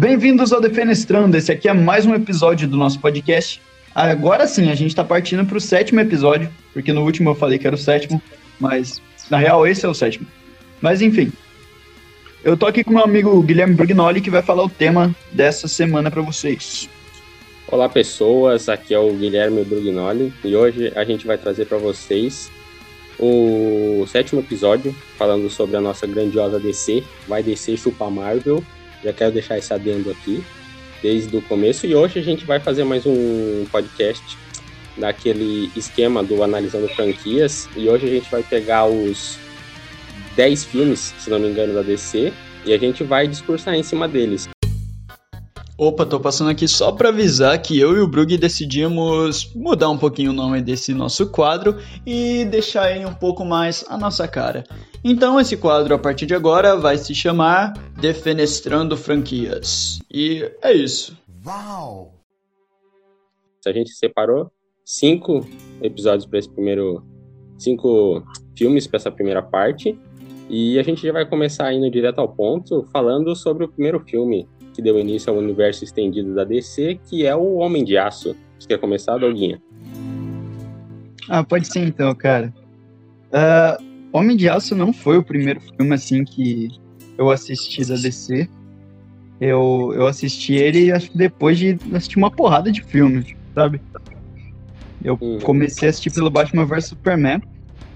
Bem-vindos ao Defenestrando. Esse aqui é mais um episódio do nosso podcast. Agora sim, a gente está partindo para o sétimo episódio, porque no último eu falei que era o sétimo, mas na real esse é o sétimo. Mas enfim, eu tô aqui com meu amigo Guilherme Brugnoli que vai falar o tema dessa semana para vocês. Olá pessoas, aqui é o Guilherme Brugnoli e hoje a gente vai trazer para vocês o sétimo episódio falando sobre a nossa grandiosa DC, vai descer chupar Marvel já quero deixar esse adendo aqui desde o começo. E hoje a gente vai fazer mais um podcast daquele esquema do Analisando Franquias. E hoje a gente vai pegar os 10 filmes, se não me engano, da DC, e a gente vai discursar em cima deles. Opa, tô passando aqui só para avisar que eu e o Brug decidimos mudar um pouquinho o nome desse nosso quadro e deixar ele um pouco mais a nossa cara. Então esse quadro a partir de agora vai se chamar Defenestrando Franquias. E é isso. Uau! A gente separou cinco episódios para esse primeiro, cinco filmes para essa primeira parte e a gente já vai começar indo direto ao ponto, falando sobre o primeiro filme, que deu início ao universo estendido da DC, que é o Homem de Aço. Você quer começar, Doguinha? Ah, pode ser então, cara. Uh, Homem de Aço não foi o primeiro filme assim que eu assisti da DC. Eu, eu assisti ele acho que depois de assistir uma porrada de filmes, sabe? Eu uhum. comecei a assistir pelo Batman vs Superman,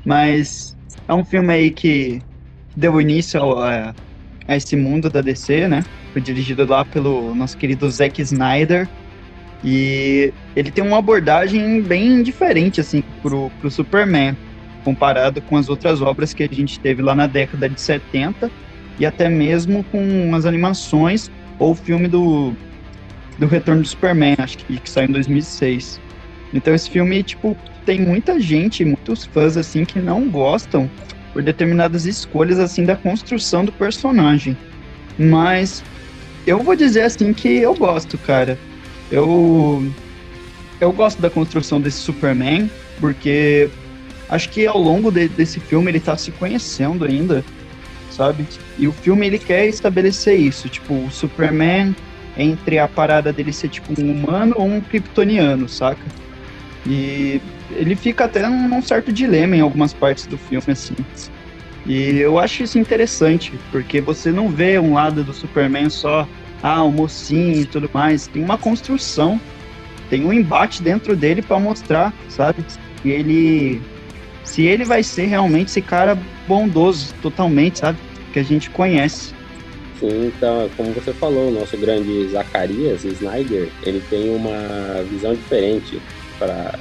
mas é um filme aí que deu início a, a esse mundo da DC, né? Foi dirigido lá pelo nosso querido Zack Snyder. E ele tem uma abordagem bem diferente, assim, pro, pro Superman, comparado com as outras obras que a gente teve lá na década de 70 e até mesmo com as animações ou o filme do, do Retorno do Superman, acho que, que saiu em 2006. Então esse filme, tipo, tem muita gente, muitos fãs, assim, que não gostam por determinadas escolhas, assim, da construção do personagem. Mas eu vou dizer assim que eu gosto, cara. Eu eu gosto da construção desse Superman, porque acho que ao longo de, desse filme ele tá se conhecendo ainda, sabe? E o filme ele quer estabelecer isso, tipo, o Superman entre a parada dele ser tipo um humano ou um kryptoniano, saca? E ele fica até num, certo dilema em algumas partes do filme, assim. E eu acho isso interessante, porque você não vê um lado do Superman só, ah, o mocinho e tudo mais. Tem uma construção, tem um embate dentro dele para mostrar, sabe? E ele. Se ele vai ser realmente esse cara bondoso, totalmente, sabe? Que a gente conhece. Sim, então, como você falou, o nosso grande Zacarias Snyder, ele tem uma visão diferente para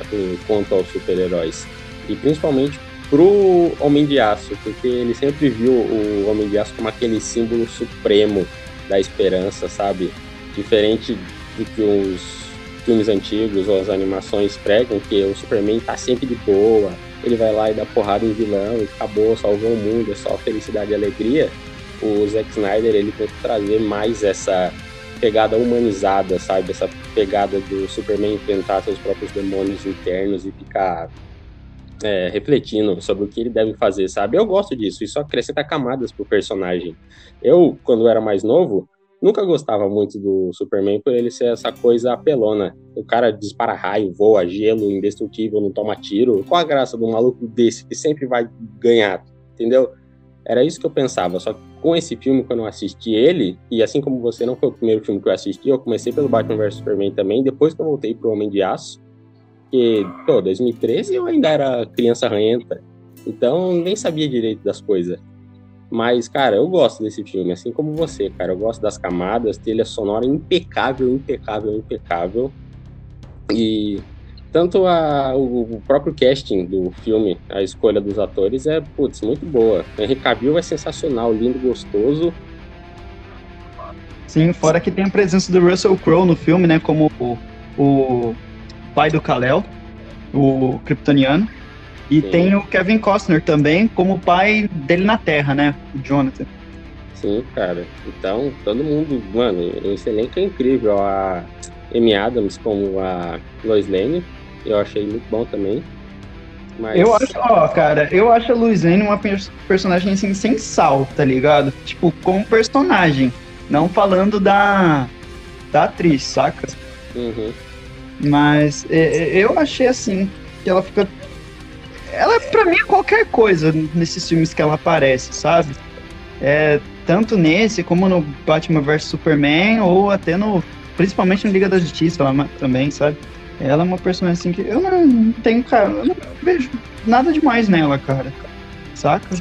quanto aos super-heróis. E principalmente pro Homem de Aço, porque ele sempre viu o Homem de Aço como aquele símbolo supremo da esperança, sabe? Diferente do que os filmes antigos ou as animações pregam, que o Superman tá sempre de boa, ele vai lá e dá porrada em vilão e acabou, salvou o mundo, é só felicidade e alegria. O Zack Snyder, ele tenta trazer mais essa pegada humanizada, sabe? Essa pegada do Superman enfrentar seus próprios demônios internos e ficar é, refletindo sobre o que ele deve fazer, sabe? Eu gosto disso, isso acrescenta camadas pro personagem. Eu, quando era mais novo, nunca gostava muito do Superman por ele ser essa coisa apelona. O cara dispara raio, voa, gelo, indestrutível, não toma tiro. Qual a graça de um maluco desse que sempre vai ganhar, entendeu? Era isso que eu pensava, só que com esse filme, quando eu assisti ele, e assim como você não foi o primeiro filme que eu assisti, eu comecei pelo Batman vs Superman também, depois que eu voltei pro Homem de Aço, porque, pô, 2013 eu ainda era criança ranhenta, então nem sabia direito das coisas. Mas, cara, eu gosto desse filme, assim como você, cara. Eu gosto das camadas, trilha sonora impecável, impecável, impecável. E tanto a, o, próprio casting do filme, a escolha dos atores é, putz, muito boa. Henry Cavill é sensacional, lindo, gostoso. Sim, fora que tem a presença do Russell Crowe no filme, né, como o, o pai do Kal-El, o kryptoniano. E Sim. tem o Kevin Costner também como pai dele na Terra, né? O Jonathan. Sim, cara. Então, todo mundo, mano, esse elenco é incrível. A Amy Adams como a Lois Lane, eu achei muito bom também. Mas... Eu acho, ó, cara, eu acho a Lois Lane uma personagem assim, sem sal, tá ligado? Tipo, como personagem. Não falando da, da atriz, saca? Uhum. Mas é, é, eu achei assim, que ela fica. Ela, pra mim, é qualquer coisa nesses filmes que ela aparece, sabe? É, tanto nesse como no Batman vs Superman, ou até no. Principalmente no Liga da Justiça ela, também, sabe? Ela é uma personagem assim que eu não tenho, cara, eu não vejo nada demais nela, cara. Saca?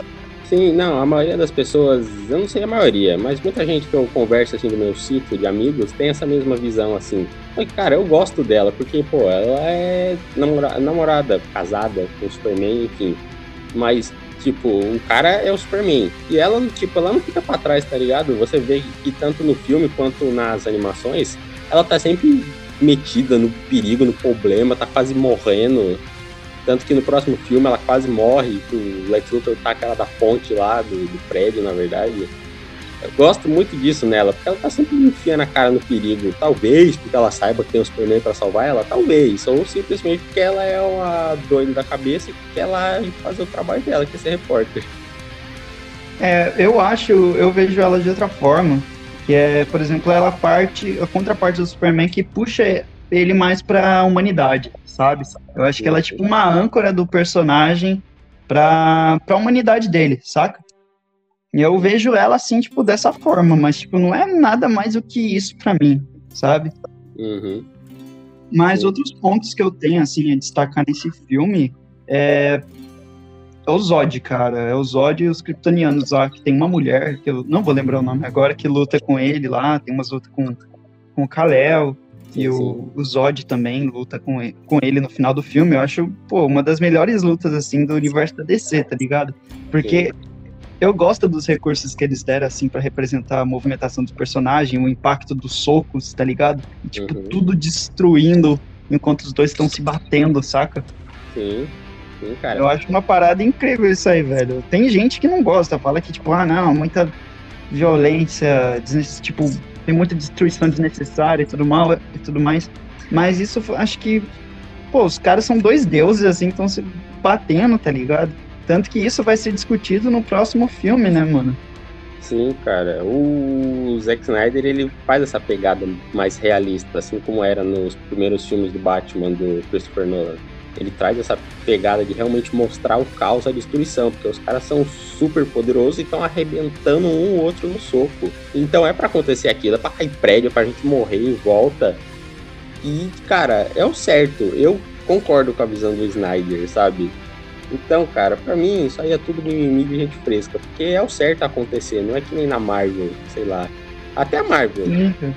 Sim, não, a maioria das pessoas, eu não sei a maioria, mas muita gente que eu converso assim do meu ciclo de amigos tem essa mesma visão assim. cara, eu gosto dela, porque, pô, ela é namora namorada, casada com o Superman, enfim. Mas, tipo, o cara é o Superman. E ela, tipo, ela não fica pra trás, tá ligado? Você vê que tanto no filme quanto nas animações, ela tá sempre metida no perigo, no problema, tá quase morrendo. Tanto que no próximo filme ela quase morre, o Lex Luthor taca ela da ponte lá, do, do prédio, na verdade. Eu gosto muito disso nela, porque ela tá sempre enfiando a cara no perigo. Talvez porque ela saiba que tem o Superman pra salvar ela, talvez. Ou simplesmente porque ela é uma doida da cabeça e quer lá fazer o trabalho dela, que é ser repórter. É, eu acho, eu vejo ela de outra forma. Que é, por exemplo, ela parte, a contraparte do Superman que puxa ele mais pra humanidade, sabe? Eu acho que ela é tipo uma âncora do personagem pra, pra humanidade dele, saca? E eu vejo ela assim, tipo, dessa forma, mas, tipo, não é nada mais do que isso pra mim, sabe? Uhum. Mas outros pontos que eu tenho, assim, a destacar nesse filme é, é o Zod, cara. É o Zod e os Kryptonianos lá, que tem uma mulher, que eu não vou lembrar o nome agora, que luta com ele lá, tem umas lutas com, com o Kal-El. E o, o, Zod também luta com ele, com ele no final do filme. Eu acho, pô, uma das melhores lutas, assim, do universo da DC, tá ligado? Porque Sim. eu gosto dos recursos que eles deram, assim, para representar a movimentação do personagem, o impacto dos socos, tá ligado? E, tipo, uhum. tudo destruindo enquanto os dois estão se batendo, saca? Sim. Sim, cara. Eu acho uma parada incrível isso aí, velho. Tem gente que não gosta, fala que, tipo, ah, não, muita violência, tipo, tem muita destruição desnecessária e tudo mal e tudo mais. Mas isso acho que, pô, os caras são dois deuses, assim, estão se batendo, tá ligado? Tanto que isso vai ser discutido no próximo filme, né, mano? Sim, cara. O Zack Snyder, ele faz essa pegada mais realista, assim como era nos primeiros filmes do Batman do Christopher Nolan. Ele traz essa pegada de realmente mostrar o caos, a destruição, porque os caras são super poderosos e estão arrebentando um ou outro no soco. Então é para acontecer aquilo, é pra cair prédio, é pra gente morrer em volta. E, cara, é o certo. Eu concordo com a visão do Snyder, sabe? Então, cara, para mim isso aí é tudo mimimi de gente fresca, porque é o certo acontecer, não é que nem na Marvel, sei lá. Até a Marvel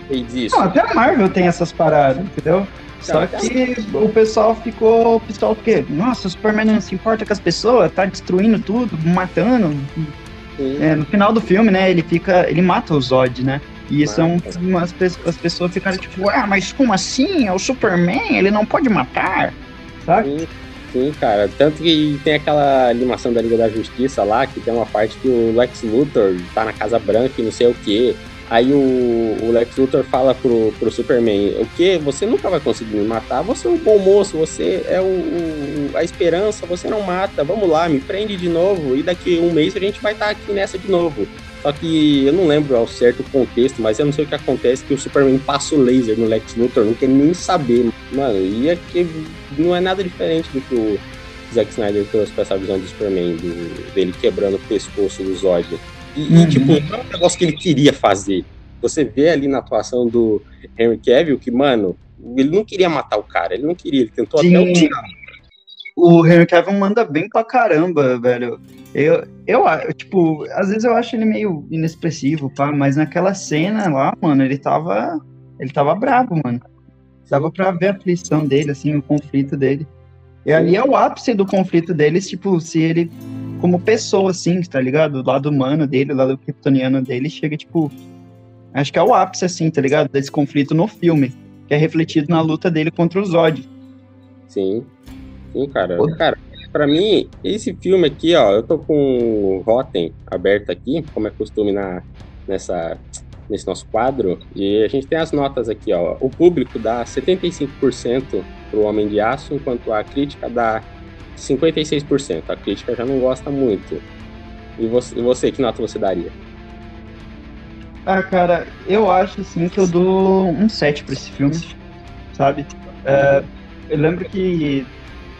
fez isso. Não, até a Marvel tem essas paradas, entendeu? Só que o pessoal ficou. O pessoal porque, nossa, o Superman não se importa com as pessoas, tá destruindo tudo, matando. É, no final do filme, né, ele fica. Ele mata o Zod, né? E isso é um, as, as pessoas ficaram tipo, ah, mas como assim? É o Superman, ele não pode matar. Sabe? Sim, sim, cara. Tanto que tem aquela animação da Liga da Justiça lá, que tem uma parte que o Lex Luthor tá na Casa Branca e não sei o que. Aí o, o, Lex Luthor fala pro, pro Superman: O que? Você nunca vai conseguir me matar. Você é um bom moço, você é o, o, a esperança, você não mata. Vamos lá, me prende de novo. E daqui um mês a gente vai estar tá aqui nessa de novo. Só que eu não lembro ao certo o contexto, mas eu não sei o que acontece: que o Superman passa o laser no Lex Luthor, não quer nem saber. Mano, e é que não é nada diferente do que o Zack Snyder trouxe pra essa visão do Superman, do, dele quebrando o pescoço do Zod. E, uhum. e, tipo, não é um negócio que ele queria fazer. Você vê ali na atuação do Henry Cavill que, mano, ele não queria matar o cara, ele não queria, ele tentou Sim. até o final. O Henry Cavill manda bem pra caramba, velho. Eu, eu, tipo, às vezes eu acho ele meio inexpressivo, pá, mas naquela cena lá, mano, ele tava. Ele tava bravo, mano. Dava pra ver a aflição dele, assim, o conflito dele. E ali é o ápice do conflito deles, tipo, se ele como pessoa, assim, tá ligado? O lado humano dele, o lado kryptoniano dele, chega, tipo. Acho que é o ápice, assim, tá ligado? Desse conflito no filme, que é refletido na luta dele contra o Zod. Sim. Sim, cara. Pô. Cara, pra mim, esse filme aqui, ó, eu tô com o Rotten aberto aqui, como é costume na, nessa, nesse nosso quadro, e a gente tem as notas aqui, ó. O público dá 75% pro Homem de Aço, enquanto a crítica dá 56%. A crítica já não gosta muito. E você, você que nota você daria? Ah, cara, eu acho assim que eu dou um 7 pra esse filme, sabe? É, eu lembro que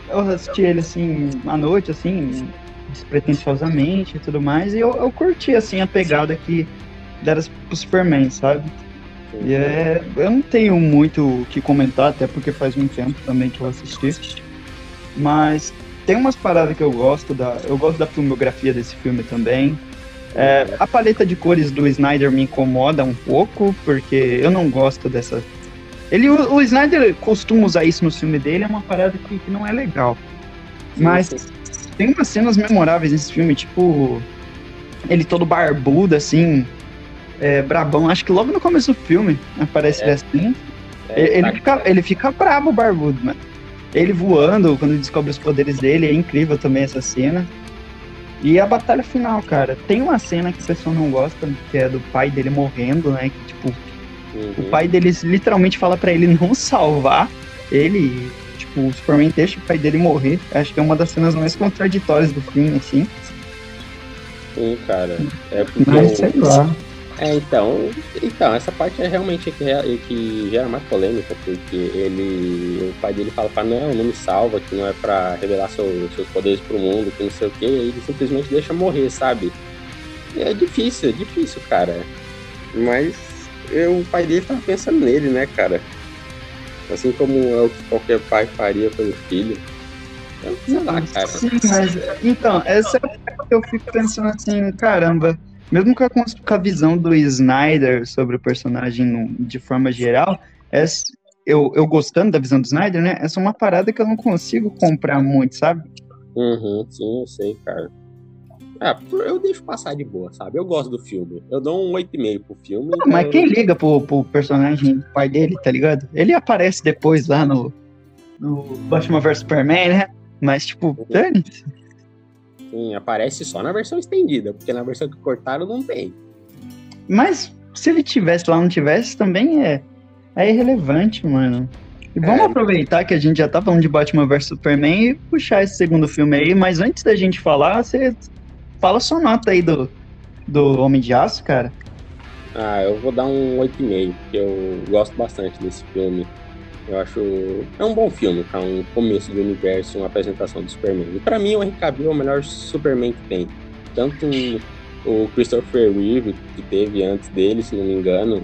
eu assisti ele assim à noite, assim, despretensiosamente e tudo mais, e eu, eu curti assim a pegada que deram pro Superman, sabe? E é, eu não tenho muito o que comentar, até porque faz um tempo também que eu assisti. Mas tem umas paradas que eu gosto da. Eu gosto da filmografia desse filme também. É, a paleta de cores do Snyder me incomoda um pouco, porque eu não gosto dessa. Ele, o, o Snyder costuma usar isso no filme dele, é uma parada que, que não é legal. Mas tem umas cenas memoráveis nesse filme, tipo. Ele todo barbudo, assim, é, brabão. Acho que logo no começo do filme aparece é. assim. É, ele, tá fica, ele fica brabo, barbudo, mano. Ele voando, quando descobre os poderes dele, é incrível também essa cena. E a batalha final, cara, tem uma cena que o pessoal não gosta, que é do pai dele morrendo, né? Que, tipo, uhum. o pai dele literalmente fala para ele não salvar ele. Tipo, o Superman deixa o pai dele morrer. Acho que é uma das cenas mais contraditórias do filme, assim. Sim, cara. É porque. Mas sei lá. É, então, então, essa parte é realmente que, que gera mais polêmica, porque ele, o pai dele fala pra não, não me salva, que não é pra revelar seu, seus poderes pro mundo, que não sei o que, e ele simplesmente deixa morrer, sabe? É difícil, é difícil, cara. Mas eu, o pai dele tava pensando nele, né, cara? Assim como é o que qualquer pai faria pelo filho. Eu, sei lá, cara. Sim, mas então, essa é que eu fico pensando assim, caramba mesmo com a, com a visão do Snyder sobre o personagem de forma geral, é, eu, eu gostando da visão do Snyder, né? Essa é uma parada que eu não consigo comprar muito, sabe? Uhum, sim, eu sei, cara. É, eu deixo passar de boa, sabe? Eu gosto do filme. Eu dou um 8,5 pro filme. Não, então... Mas quem liga pro, pro personagem do pai dele, tá ligado? Ele aparece depois lá no, no Batman vs Superman, né? Mas, tipo, uhum. Aparece só na versão estendida, porque na versão que cortaram não tem. Mas se ele tivesse lá não tivesse, também é, é irrelevante, mano. E vamos é. aproveitar que a gente já tá falando de Batman vs Superman e puxar esse segundo filme aí, mas antes da gente falar, você fala sua nota aí do, do Homem de Aço, cara. Ah, eu vou dar um 8,5, porque eu gosto bastante desse filme. Eu acho. É um bom filme, tá? Um começo do universo, uma apresentação do Superman. E pra mim, o Henry Cavill é o melhor Superman que tem. Tanto o Christopher Reeve, que teve antes dele, se não me engano.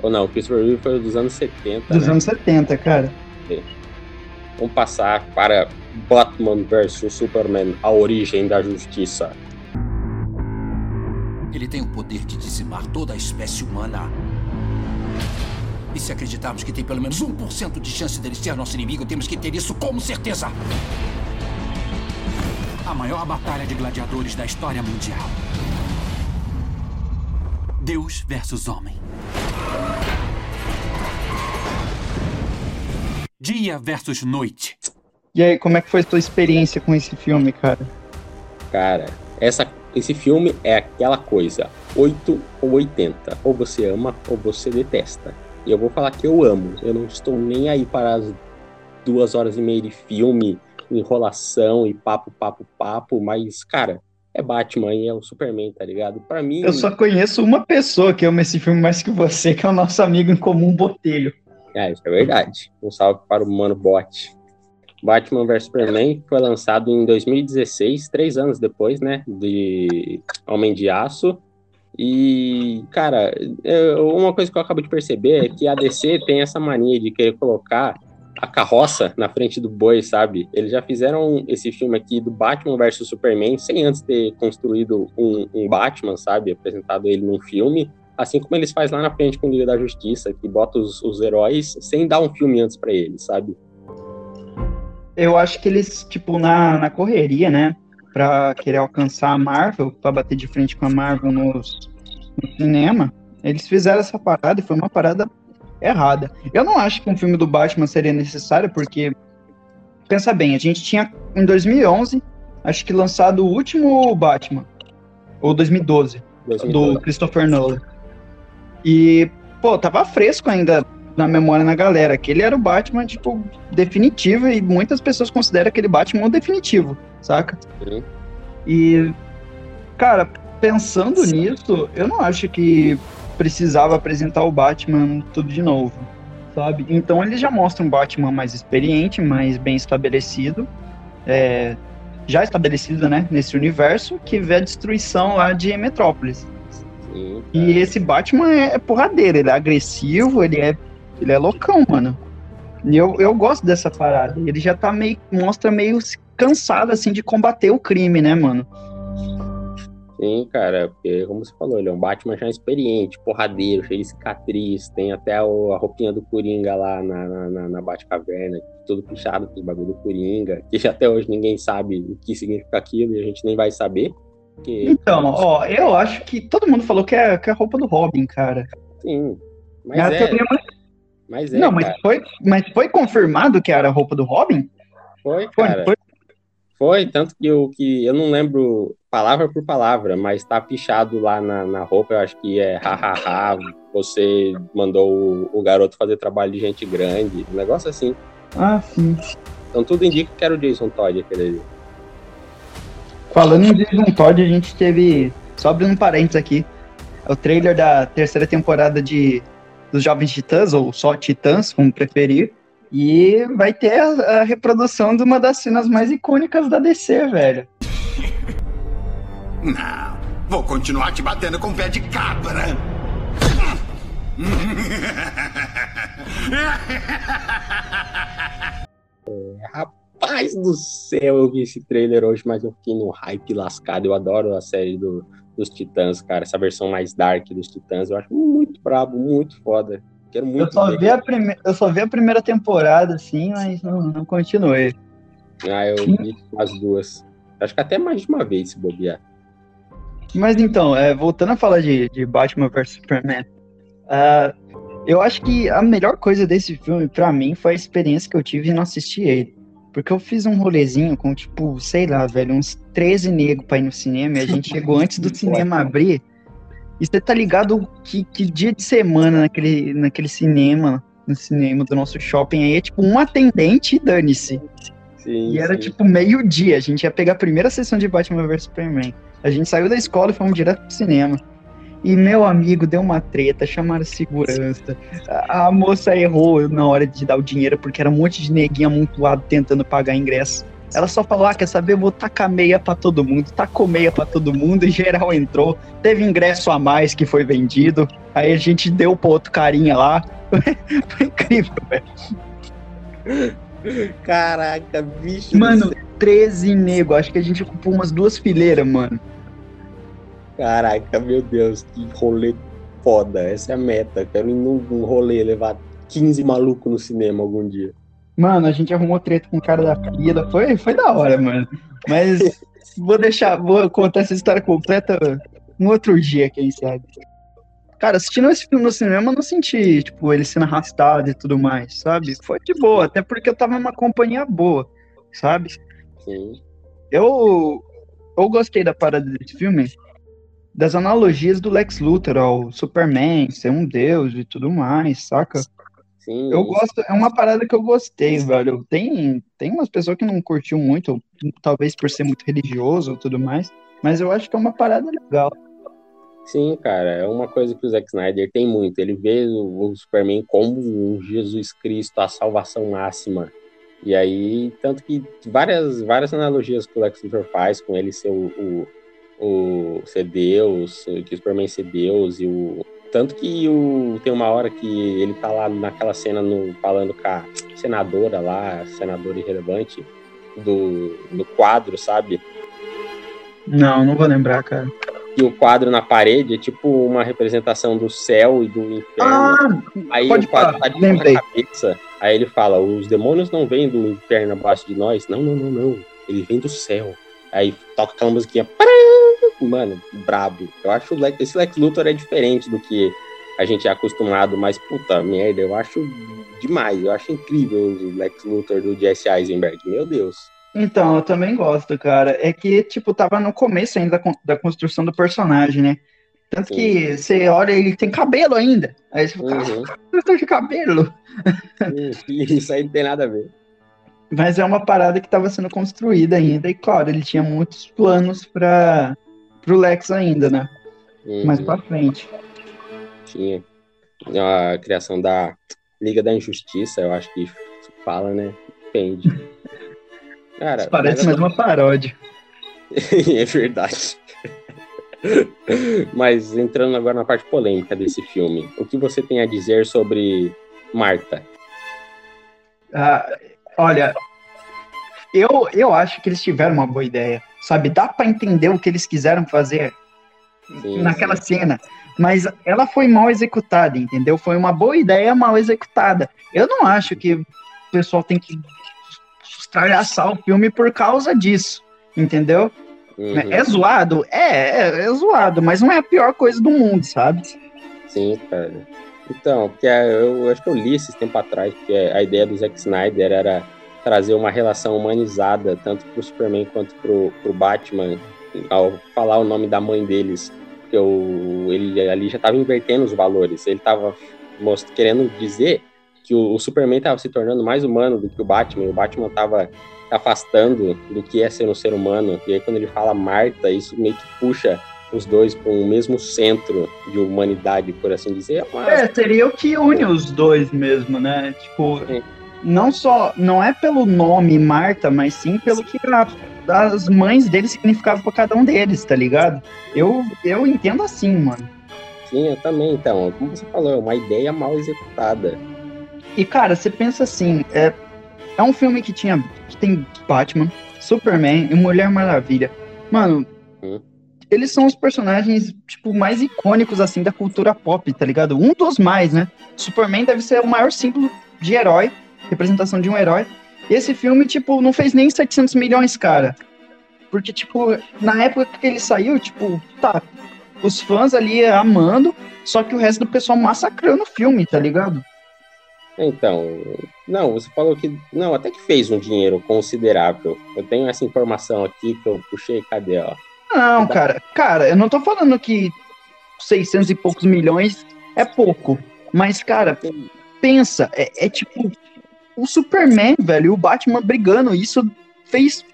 Ou não, o Christopher Reeve foi dos anos 70. Dos né? anos 70, cara. É. Vamos passar para Batman vs Superman, a origem da justiça. Ele tem o poder de dizimar toda a espécie humana. E se acreditarmos que tem pelo menos 1% de chance dele ser nosso inimigo, temos que ter isso como certeza. A maior batalha de gladiadores da história mundial. Deus versus homem. Dia versus noite. E aí, como é que foi a sua experiência com esse filme, cara? Cara, essa, esse filme é aquela coisa, 8 ou 80. Ou você ama ou você detesta. E eu vou falar que eu amo. Eu não estou nem aí para as duas horas e meia de filme, enrolação e papo, papo, papo, mas, cara, é Batman e é o Superman, tá ligado? Para mim. Eu só conheço uma pessoa que ama esse filme mais que você, que é o nosso amigo em comum Botelho. É, isso é verdade. Um salve para o Mano Bot. Batman vs Superman foi lançado em 2016, três anos depois, né? De Homem de Aço. E, cara, uma coisa que eu acabo de perceber é que a DC tem essa mania de querer colocar a carroça na frente do boi, sabe? Eles já fizeram esse filme aqui do Batman versus Superman sem antes ter construído um, um Batman, sabe? Apresentado ele num filme. Assim como eles fazem lá na frente com o Liga da Justiça, que bota os, os heróis sem dar um filme antes para eles, sabe? Eu acho que eles, tipo, na, na correria, né? Para querer alcançar a Marvel, para bater de frente com a Marvel nos, no cinema, eles fizeram essa parada e foi uma parada errada. Eu não acho que um filme do Batman seria necessário, porque, pensa bem, a gente tinha em 2011, acho que lançado o último Batman, ou 2012, 2012. do Christopher Nolan. E, pô, tava fresco ainda na memória na galera, que ele era o Batman, tipo, definitivo, e muitas pessoas consideram aquele Batman o definitivo, saca? Sim. E, cara, pensando nisso, eu não acho que precisava apresentar o Batman tudo de novo, sabe? Então eles já mostram um Batman mais experiente, mais bem estabelecido, é, já estabelecido, né, nesse universo, que vê a destruição lá de Metrópolis. Sim, e esse Batman é, é porradeiro, ele é agressivo, ele é, ele é loucão, mano. E eu, eu gosto dessa parada. Ele já tá meio. mostra meio cansado, assim, de combater o crime, né, mano? Sim, cara, porque, como você falou, ele é um Batman já experiente, porradeiro, cheio de cicatriz, tem até a roupinha do Coringa lá na, na, na Batcaverna, tudo puxado pelo bagulho do Coringa, que até hoje ninguém sabe o que significa aquilo e a gente nem vai saber. Porque... Então, ó, eu acho que todo mundo falou que é, que é a roupa do Robin, cara. Sim, mas é... é... Mas é, Não, mas foi, mas foi confirmado que era a roupa do Robin? Foi, cara. Foi, foi, tanto que eu, que eu não lembro palavra por palavra, mas tá pichado lá na, na roupa, eu acho que é hahaha, você mandou o, o, garoto fazer trabalho de gente grande, um negócio assim. Ah, sim. Então tudo indica que era o Jason Todd aquele ali. Falando em Jason Todd, a gente teve, só abrindo um parênteses aqui, é o trailer da terceira temporada de dos Jovens Titãs, ou só Titãs, como preferir, e vai ter a, a reprodução de uma das cenas mais icônicas da DC, velho. Não, vou continuar te batendo com pé de cabra. É, rapaz do céu, eu vi esse trailer hoje, mas eu fiquei no hype lascado. Eu adoro a série do, dos Titãs, cara. Essa versão mais dark dos Titãs. Eu acho muito brabo, muito foda. Quero muito eu, só vi a prime... eu só vi a primeira temporada, assim, mas não, não continuei. Ah, eu vi as duas. Acho que até mais de uma vez se bobear. Mas então, é, voltando a falar de, de Batman vs Superman, uh, eu acho que a melhor coisa desse filme, para mim, foi a experiência que eu tive em não assistir ele. Porque eu fiz um rolezinho com, tipo, sei lá, velho, uns 13 negros pra ir no cinema, e a gente chegou antes do cinema abrir. E você tá ligado que, que dia de semana naquele, naquele cinema, no cinema do nosso shopping aí, é tipo um atendente e dane-se. E era sim. tipo meio-dia, a gente ia pegar a primeira sessão de Batman vs Superman. A gente saiu da escola e fomos direto pro cinema. E meu amigo deu uma treta, chamaram segurança. A, a, moça errou na hora de dar o dinheiro porque era um monte de neguinho amontoado tentando pagar ingresso. Ela só falou: ah, quer saber? Eu vou tacar meia pra todo mundo. Tacou meia pra todo mundo e geral entrou. Teve ingresso a mais que foi vendido. Aí a gente deu pro outro carinha lá. foi incrível, velho. Caraca, bicho. Mano, 13 nego. Acho que a gente ocupou umas duas fileiras, mano. Caraca, meu Deus, que rolê foda. Essa é a meta. Quero ir num rolê levar 15 malucos no cinema algum dia. Mano, a gente arrumou treta com o cara da fila. Foi, foi da hora, mano. Mas vou deixar, vou contar essa história completa um outro dia, quem sabe. Cara, assistindo esse filme no cinema, eu não senti, tipo, ele sendo arrastado e tudo mais, sabe? Foi de boa, até porque eu tava numa companhia boa, sabe? Sim. Eu, eu gostei da parada desse filme, das analogias do Lex Luthor ao Superman, ser um deus e tudo mais, saca? Sim. Eu gosto, é uma parada que eu gostei, velho. Tem, tem umas pessoas que não curtiu muito, talvez por ser muito religioso e tudo mais, mas eu acho que é uma parada legal. Sim, cara, é uma coisa que o Zack Snyder tem muito. Ele vê o, Superman como um Jesus Cristo, a salvação máxima. E aí, tanto que várias, várias analogias que o Lex Luthor faz com ele ser o, o, o ser Deus, que o Superman ser Deus e o, tanto que o, tem uma hora que ele tá lá naquela cena no, falando com a senadora lá, senadora irrelevante, do, do quadro, sabe? Não, não vou lembrar, cara. E o quadro na parede é tipo uma representação do céu e do inferno. Ah, aí pode o quadro tá de lembrei. cabeça. Aí ele fala: os demônios não vêm do inferno abaixo de nós. Não, não, não, não. Ele vem do céu. Aí toca aquela musiquinha. Mano, brabo. Eu acho que esse Lex Luthor é diferente do que a gente é acostumado, mas puta merda, eu acho demais. Eu acho incrível o Lex Luthor do Jesse Eisenberg. Meu Deus. Então, eu também gosto, cara. É que, tipo, tava no começo ainda da construção do personagem, né? Tanto Sim. que você olha, ele tem cabelo ainda. Aí você fala, uhum. ah, de cabelo. Isso aí não tem nada a ver. Mas é uma parada que estava sendo construída ainda, e claro, ele tinha muitos planos para o Lex ainda, né? Uhum. Mais pra frente. tinha. A criação da Liga da Injustiça, eu acho que fala, né? Depende. Cara, parece mais uma paródia. é verdade. Mas entrando agora na parte polêmica desse filme, o que você tem a dizer sobre Marta? Ah, olha, eu, eu acho que eles tiveram uma boa ideia, sabe? Dá para entender o que eles quiseram fazer sim, naquela sim. cena, mas ela foi mal executada, entendeu? Foi uma boa ideia mal executada. Eu não acho que o pessoal tem que estralhaçar o filme por causa disso, entendeu? Uhum. É zoado? É, é, é, zoado, mas não é a pior coisa do mundo, sabe? Sim, cara. Então, porque eu, acho que eu li esses tempo atrás, que a ideia do Zack Snyder era trazer uma relação humanizada, tanto pro Superman quanto pro, pro Batman, ao falar o nome da mãe deles, que eu, ele ali já estava invertendo os valores, ele estava querendo dizer que o, o Superman estava se tornando mais humano do que o Batman, o Batman estava afastando do que é ser um ser humano, e aí quando ele fala Marta, isso meio que puxa os dois para um mesmo centro de humanidade, por assim dizer. Mas... É, seria o que une os dois mesmo, né? Tipo, Sim. Não só, não é pelo nome Marta, mas sim pelo que a, as mães deles significavam para cada um deles, tá ligado? Eu, eu entendo assim, mano. Sim, eu também, então, como você falou, é uma ideia mal executada. E, cara, você pensa assim, é, é um filme que tinha que tem Batman, Superman e Mulher Maravilha. Mano, hum eles são os personagens, tipo, mais icônicos, assim, da cultura pop, tá ligado? Um dos mais, né? Superman deve ser o maior símbolo de herói, representação de um herói. E esse filme, tipo, não fez nem 700 milhões, cara. Porque, tipo, na época que ele saiu, tipo, tá, os fãs ali amando, só que o resto do pessoal massacrando o filme, tá ligado? Então, não, você falou que. Não, até que fez um dinheiro considerável. Eu tenho essa informação aqui que eu puxei, cadê, ó? Não, cara, cara, eu não tô falando que 600 e poucos milhões é pouco, mas, cara, pensa, é, é tipo o Superman, velho, e o Batman brigando, isso fez,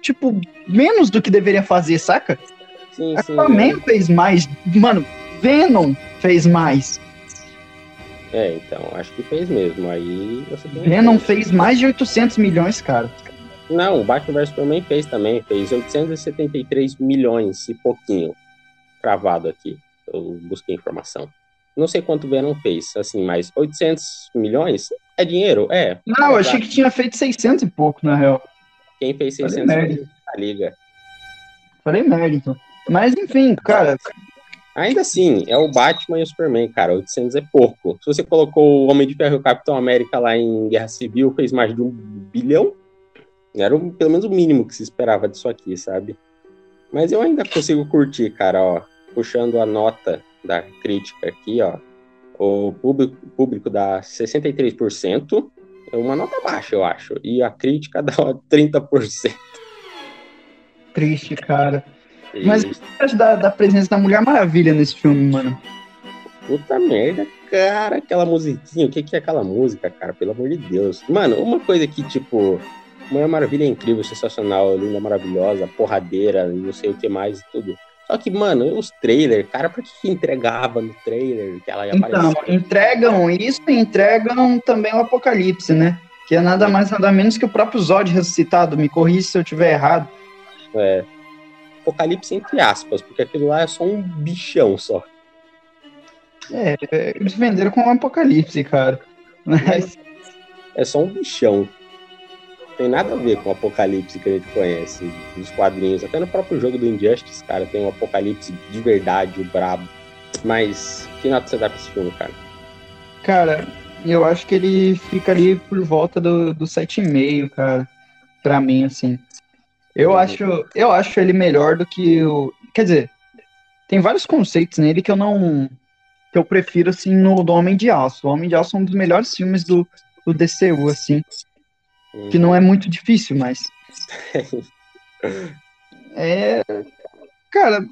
tipo, menos do que deveria fazer, saca? Sim, Aquaman sim, é. fez mais, mano, Venom fez mais. É, então, acho que fez mesmo, aí você Venom fez mais de 800 milhões, cara. Não, o Batman vs Superman fez também, fez 873 milhões e pouquinho, cravado aqui. Eu busquei informação. Não sei quanto o Venom fez, assim, mas 800 milhões é dinheiro? É. Não, eu achei que tinha feito 600 e pouco, na real. Quem fez 600 milhões a Liga. Falei merda, então. Mas, enfim, cara... Ainda assim, é o Batman e o Superman, cara. 800 é pouco. Se você colocou o Homem de Ferro e o Capitão América lá em Guerra Civil, fez mais de um bilhão, era o, pelo menos o mínimo que se esperava disso aqui, sabe? Mas eu ainda consigo curtir, cara, ó. Puxando a nota da crítica aqui, ó. O público, público dá 63%, é uma nota baixa, eu acho. E a crítica dá 30%. Triste, cara. Isso. Mas o que você acha da, da presença da Mulher Maravilha nesse filme, mano? Puta merda, cara, aquela musiquinha, o que, que é aquela música, cara? Pelo amor de Deus. Mano, uma coisa que, tipo, Mulher Maravilha é incrível, sensacional, linda, maravilhosa, porradeira, não sei o que mais e tudo. Só que, mano, os trailers, cara, por que, entregava no trailer que ela ia então, aparecer? entregam isso e entregam também o Apocalipse, né? Que é nada mais, nada menos que o próprio Zod ressuscitado. Me corrija se eu estiver errado. É. Apocalipse entre aspas, porque aquilo lá é só um bichão só. É, eles venderam com Apocalipse, cara. Mas... É só um bichão tem nada a ver com o apocalipse que a gente conhece dos quadrinhos. Até no próprio jogo do Injustice, cara, tem um apocalipse de verdade, o brabo. Mas que nota você dá pra esse filme, cara? Cara, eu acho que ele fica ali por volta do, do 7,5, cara. Pra mim, assim. Eu uhum. acho, eu acho ele melhor do que o. Quer dizer, tem vários conceitos nele que eu não. que eu prefiro, assim, no do Homem de Aço. O Homem de Aço é um dos melhores filmes do, do DCU, assim. Que não é muito difícil, mas. é. Cara,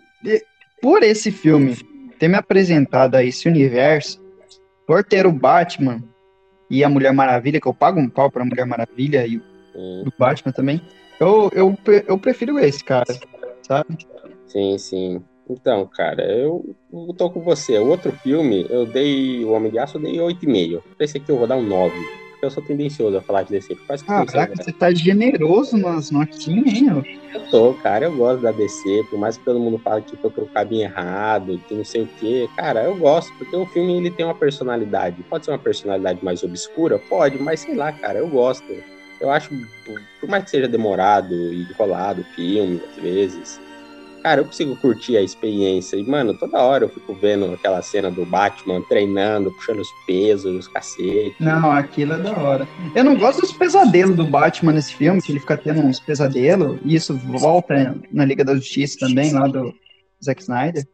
por esse filme ter me apresentado a esse universo, por ter o Batman e a Mulher Maravilha, que eu pago um pau pra Mulher Maravilha e o Batman também, eu, eu, eu prefiro esse, cara, sabe? Sim, sim. Então, cara, eu, eu tô com você. O outro filme, eu dei. O Homem de Aço, eu dei 8,5. Esse aqui eu vou dar um 9. Porque eu sou tendencioso a falar de DC. Faz Caraca, você tá generoso nas notinhas, hein? Ó. Eu tô, cara. Eu gosto da DC. Por mais que todo mundo fale que foi pro caminho errado, que não sei o quê. Cara, eu gosto. Porque o filme ele tem uma personalidade. Pode ser uma personalidade mais obscura? Pode, mas sei lá, cara, eu gosto. Eu acho, por mais que seja demorado e enrolado o filme, às vezes Cara, eu consigo curtir a experiência. E, mano, toda hora eu fico vendo aquela cena do Batman treinando, puxando os pesos, os cacetes. Não, aquilo é da hora. Eu não gosto dos pesadelos do Batman nesse filme, que ele fica tendo uns pesadelos, e isso volta na Liga da Justiça também, lá do Zack Snyder.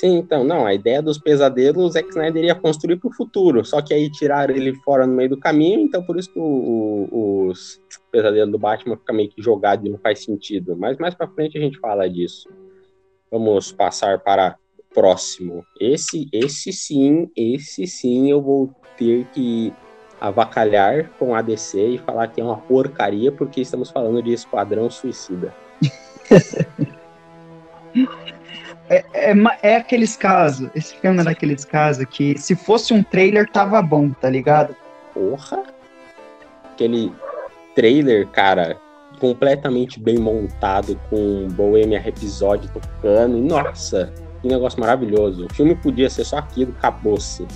Sim, então, não, a ideia dos pesadelos o Zack Snyder ia construir para o futuro, só que aí tiraram ele fora no meio do caminho, então por isso que o, o, os pesadelos do Batman fica meio que jogado e não faz sentido. Mas mais para frente a gente fala disso. Vamos passar para o próximo. Esse, esse sim, esse sim eu vou ter que avacalhar com a DC e falar que é uma porcaria porque estamos falando de Esquadrão Suicida. É, é, é, aqueles casos, esse filme é daqueles casos que se fosse um trailer tava bom, tá ligado? Porra! Aquele trailer, cara, completamente bem montado, com Bohemia Rhapsody tocando, nossa, que negócio maravilhoso. O filme podia ser só aquilo, acabou-se.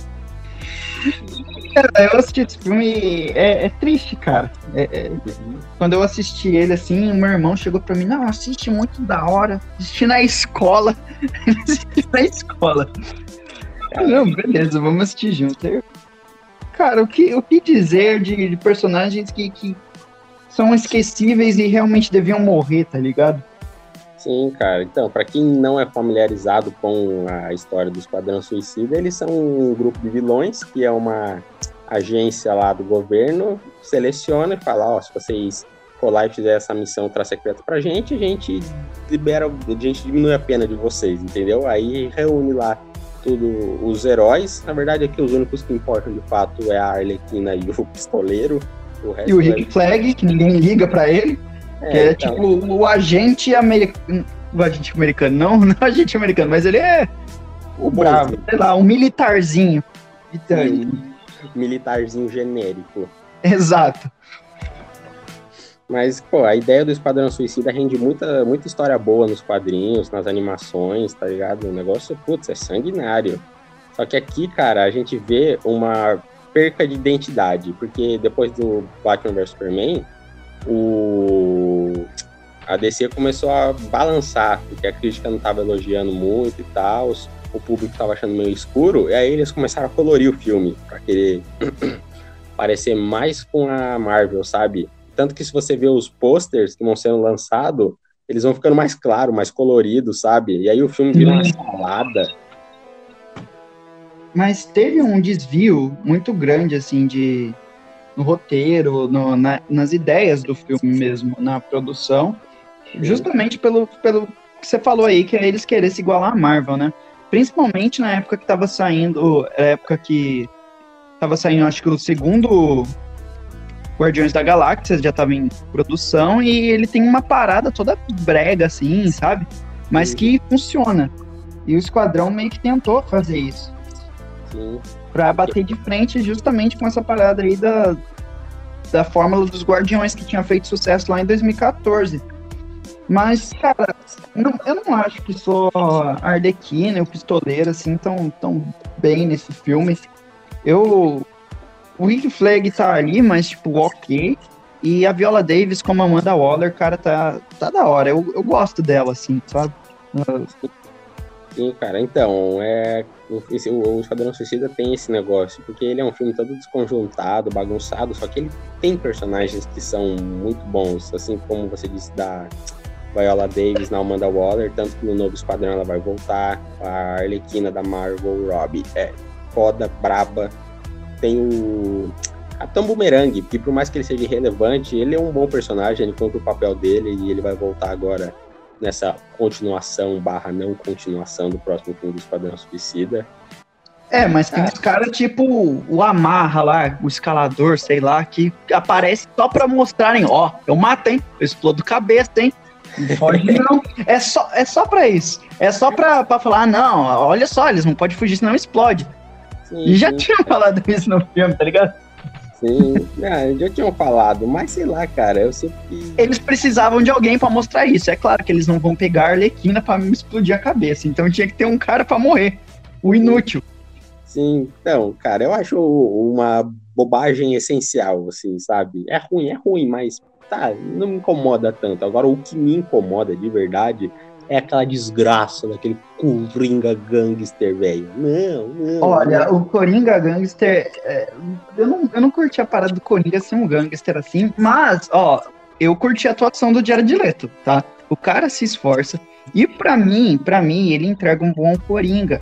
Cara, eu assisti esse filme é, é triste, cara. É, é, quando eu assisti ele, assim, meu irmão chegou pra mim, não, assiste muito da hora. Assisti na escola. assisti na escola. não, beleza, vamos assistir junto. cara, o que, o que dizer de, de personagens que, que são esquecíveis e realmente deviam morrer, tá ligado? Sim, cara. Então, para quem não é familiarizado com a história do Esquadrão Suicida, eles são um grupo de vilões que é uma agência lá do governo, seleciona e fala, ó, oh, se vocês lá e fizer essa missão ultra-secreta pra gente, a gente libera, a gente diminui a pena de vocês, entendeu? Aí reúne lá tudo os heróis. Na verdade, aqui os únicos que importam de fato é a Arlequina e o Pistoleiro. O e o Rick é... Flag, que ninguém liga para ele. É, que é então... tipo o agente americano. O agente americano, não, não o agente americano, mas ele é o bravo, sei lá, um militarzinho. militarzinho genérico. Exato. Mas, pô, a ideia do Esquadrão Suicida rende muita, muita história boa nos quadrinhos, nas animações, tá ligado? O negócio, putz, é sanguinário. Só que aqui, cara, a gente vê uma perca de identidade, porque depois do Batman vs Superman, o a DC começou a balançar, porque a crítica não estava elogiando muito e tal, o público estava achando meio escuro, e aí eles começaram a colorir o filme, para querer parecer mais com a Marvel, sabe? Tanto que se você vê os posters que vão sendo lançados, eles vão ficando mais claros, mais coloridos, sabe? E aí o filme vira uma salada. Mas teve um desvio muito grande, assim, de no roteiro, no, na, nas ideias do filme mesmo, na produção, justamente pelo, pelo que você falou aí, que é eles querer se igualar à Marvel, né? Principalmente na época que tava saindo, época que tava saindo, acho que o segundo Guardiões da Galáxia já tava em produção e ele tem uma parada toda brega, assim, sabe? Mas que funciona. E o Esquadrão meio que tentou fazer isso. Sim para bater de frente justamente com essa parada aí da, da fórmula dos Guardiões que tinha feito sucesso lá em 2014. Mas, cara, não, eu não acho que só a Arlequina e o Pistoleiro, assim, tão, tão bem nesse filme. Eu... O Rick Flag tá ali, mas, tipo, ok. E a Viola Davis como Amanda Waller, cara, tá, tá da hora. Eu, eu gosto dela, assim, sabe? Sim, cara. Então, é, esse, o, o Esquadrão Suicida tem esse negócio, porque ele é um filme todo desconjuntado, bagunçado, só que ele tem personagens que são muito bons, assim como você disse da Viola Davis na Amanda Waller, tanto que no novo Esquadrão ela vai voltar, a Arlequina da Marvel Robbie é foda, braba. Tem o Capitão Boomerang, que por mais que ele seja irrelevante, ele é um bom personagem, ele cumpre o papel dele e ele vai voltar agora nessa continuação barra não continuação do próximo filme do Esquadrão Suicida. É, mas tem uns caras tipo o Amarra lá, o escalador, sei lá, que aparece só pra mostrarem, ó, eu mato, hein? Eu explodo cabeça, hein? Pode não. É só, é só pra isso. É só pra, pra falar, ah, não, olha só, eles não podem fugir, senão explode. Sim, e já sim. tinham falado isso no filme, tá ligado? Sim, é, já tinham falado, mas sei lá, cara, eu sempre. Eles precisavam de alguém para mostrar isso. É claro que eles não vão pegar a Arlequina pra me explodir a cabeça. Então tinha que ter um cara para morrer. O inútil. Sim, então, cara, eu acho uma bobagem essencial, assim, sabe? É ruim, é ruim, mas tá, não me incomoda tanto. Agora, o que me incomoda de verdade é aquela desgraça daquele Coringa Gangster, velho. Não, não. Olha, não. o Coringa Gangster. É, eu, não, eu não curti a parada do Coringa ser um gangster assim, mas, ó, eu curti a atuação do Jared Leto, tá? O cara se esforça. E para mim, para mim, ele entrega um bom Coringa.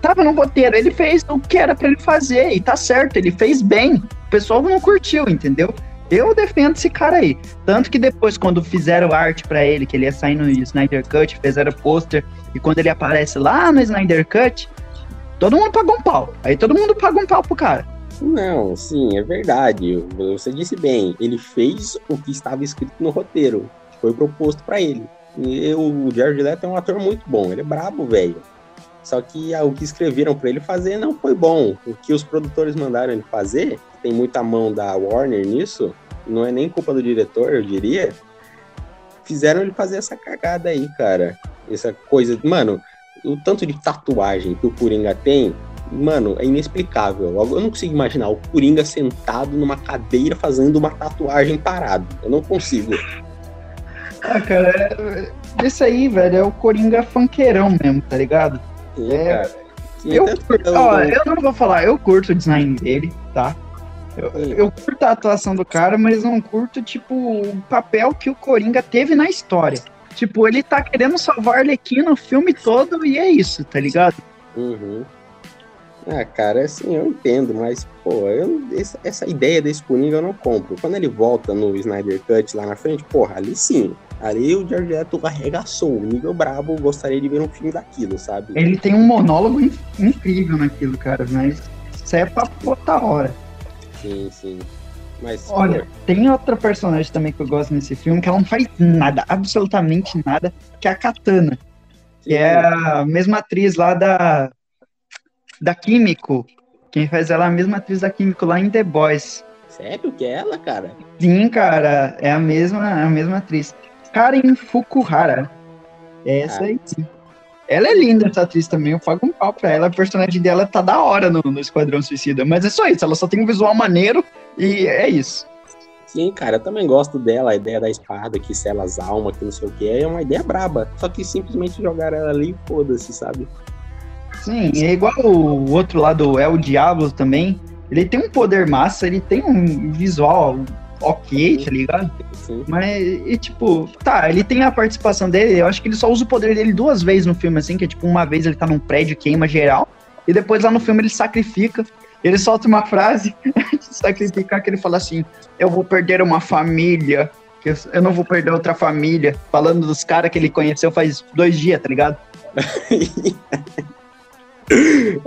Tava no roteiro, ele fez o que era para ele fazer, e tá certo, ele fez bem. O pessoal não curtiu, entendeu? Eu defendo esse cara aí. Tanto que depois, quando fizeram arte para ele, que ele ia sair no Snyder Cut, fizeram pôster, e quando ele aparece lá no Snyder Cut, todo mundo pagou um pau. Aí todo mundo pagou um pau pro cara. Não, sim, é verdade. Você disse bem. Ele fez o que estava escrito no roteiro. Foi proposto para ele. E o Jared Leto é um ator muito bom. Ele é brabo, velho. Só que o que escreveram para ele fazer não foi bom. O que os produtores mandaram ele fazer tem muita mão da Warner nisso, não é nem culpa do diretor, eu diria. Fizeram ele fazer essa cagada aí, cara. Essa coisa. Mano, o tanto de tatuagem que o Coringa tem, mano, é inexplicável. Eu não consigo imaginar o Coringa sentado numa cadeira fazendo uma tatuagem parado. Eu não consigo. Ah, cara, é, esse aí, velho, é o Coringa fanqueirão mesmo, tá ligado? Sim, é, cara. Sim, eu, curto, ó, eu não vou falar, eu curto o design dele, tá? Eu, eu, curto a atuação do cara, mas não curto, tipo, o papel que o Coringa teve na história. Tipo, ele tá querendo salvar Arlequina o filme todo e é isso, tá ligado? Uhum. Ah, cara, assim, eu entendo, mas, pô, eu, essa, essa, ideia desse Coringa eu não compro. Quando ele volta no Snyder Cut lá na frente, porra, ali sim. Ali o Jared Leto arregaçou, nível brabo, gostaria de ver um filme daquilo, sabe? Ele tem um monólogo incrível naquilo, cara, mas isso é pra botar hora. Sim, sim. Mas, Olha, tem outra personagem também que eu gosto nesse filme, que ela não faz nada, absolutamente nada, que é a Katana. Sim. Que é a mesma atriz lá da. Da Químico. Quem faz ela é a mesma atriz da Químico lá em The Boys. Sério que é ela, cara? Sim, cara, é a mesma, a mesma atriz. Karen Fukuhara. É essa ah. aí. Ela é linda, essa atriz também. Eu pago um pau pra ela. A personagem dela tá da hora no, no Esquadrão Suicida. Mas é só isso. Ela só tem um visual maneiro e é isso. Sim, cara, eu também gosto dela, a ideia da espada que sela as almas, que não sei o que, é uma ideia braba. Só que simplesmente jogar ela ali foda-se, sabe? Sim, é igual o outro lado, é o Diablo também. Ele tem um poder massa, ele tem um visual ok, tá ligado? Sim. Mas, e tipo, tá, ele tem a participação dele, eu acho que ele só usa o poder dele duas vezes no filme, assim, que é tipo, uma vez ele tá num prédio, queima geral, e depois lá no filme ele sacrifica, ele solta uma frase de sacrificar que ele fala assim, eu vou perder uma família, que eu não vou perder outra família, falando dos caras que ele conheceu faz dois dias, tá ligado?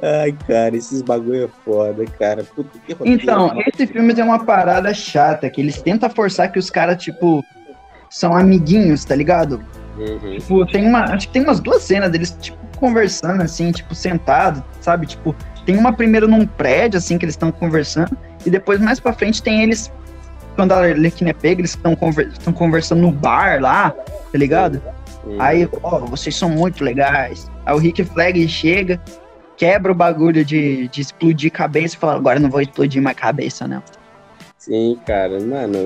Ai, cara, esses bagulho é foda, cara. Puta, que então, esse filme tem uma parada chata, que eles tentam forçar que os caras, tipo, são amiguinhos, tá ligado? Uhum. Tipo, tem uma. Acho que tem umas duas cenas deles, tipo, conversando, assim, tipo, sentado, sabe? Tipo, tem uma primeiro num prédio, assim, que eles estão conversando, e depois mais pra frente tem eles. Quando a Arlequina é pega, eles estão conver conversando no bar lá, tá ligado? Uhum. Aí, ó, oh, vocês são muito legais. Aí o Rick Flag chega, quebra o bagulho de, de explodir cabeça e fala, agora não vou explodir mais cabeça, não. Sim, cara, mano,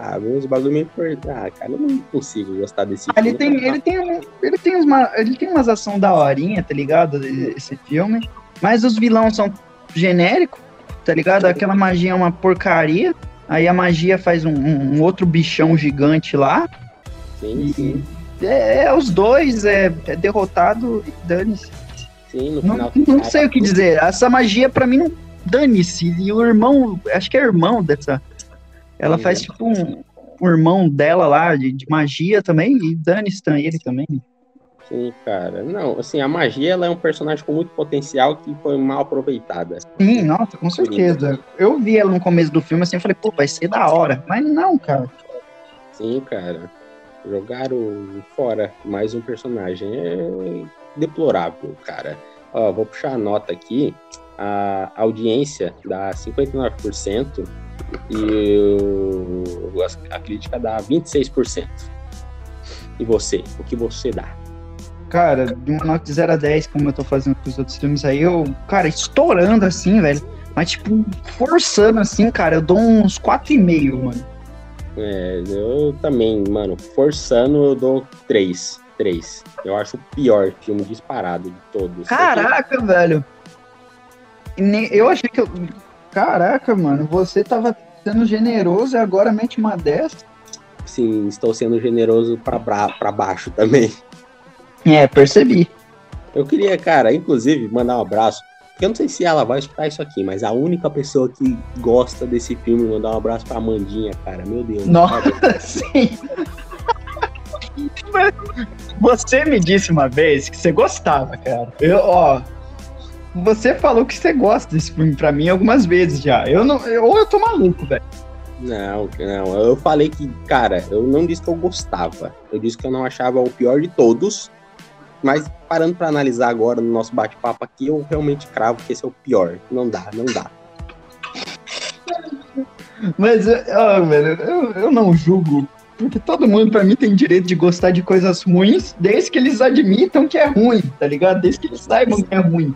ah, uns bagulho meio Ah, cara, eu não consigo gostar desse ah, filme. Ele tem, ele tem, ele tem, uma, ele tem umas ações da horinha, tá ligado? Esse filme. Mas os vilões são genéricos, tá ligado? Aquela magia é uma porcaria. Aí a magia faz um, um outro bichão gigante lá. Sim, e sim. É, é, os dois, é, é derrotado e dane-se. Sim, no final. Não, não sei o que dizer. Essa magia, pra mim, não dane-se. E o irmão, acho que é irmão dessa. Ela Sim, faz tipo um, um, irmão dela lá de, de magia também, e dane-se ele também. Sim, cara. Não, assim, a magia ela é um personagem com muito potencial que foi mal aproveitada. Sim, nossa, com certeza. Eu vi ela no começo do filme assim, eu falei, pô, vai ser da hora. Mas não, cara. Sim, cara. Jogaram fora mais um personagem. É deplorável, cara. Ó, vou puxar a nota aqui. A audiência dá 59% e o, a crítica dá 26%. E você? O que você dá? Cara, de uma nota de 0 a 10, como eu tô fazendo com os outros filmes aí, eu, cara, estourando assim, velho. Mas, tipo, forçando assim, cara, eu dou uns 4,5, mano. É, eu também, mano, forçando eu dou 3. 3. Eu acho o pior filme disparado de todos. Caraca, velho. Eu achei que eu. Caraca, mano, você tava sendo generoso e agora mete uma 10. Sim, estou sendo generoso pra, pra baixo também. É, percebi. Eu queria, cara, inclusive, mandar um abraço. Eu não sei se ela vai escutar isso aqui, mas a única pessoa que gosta desse filme, mandar um abraço pra Amandinha, cara. Meu Deus. Nossa, sim. Você me disse uma vez que você gostava, cara. Eu, ó. Você falou que você gosta desse filme pra mim algumas vezes já. Eu não. Eu, ou eu tô maluco, velho. Não, não. Eu falei que, cara, eu não disse que eu gostava. Eu disse que eu não achava o pior de todos. Mas parando para analisar agora no nosso bate-papo aqui, eu realmente cravo que esse é o pior. Não dá, não dá. Mas, oh, velho, eu, eu não julgo. Porque todo mundo, para mim, tem direito de gostar de coisas ruins, desde que eles admitam que é ruim, tá ligado? Desde que eles saibam que é ruim.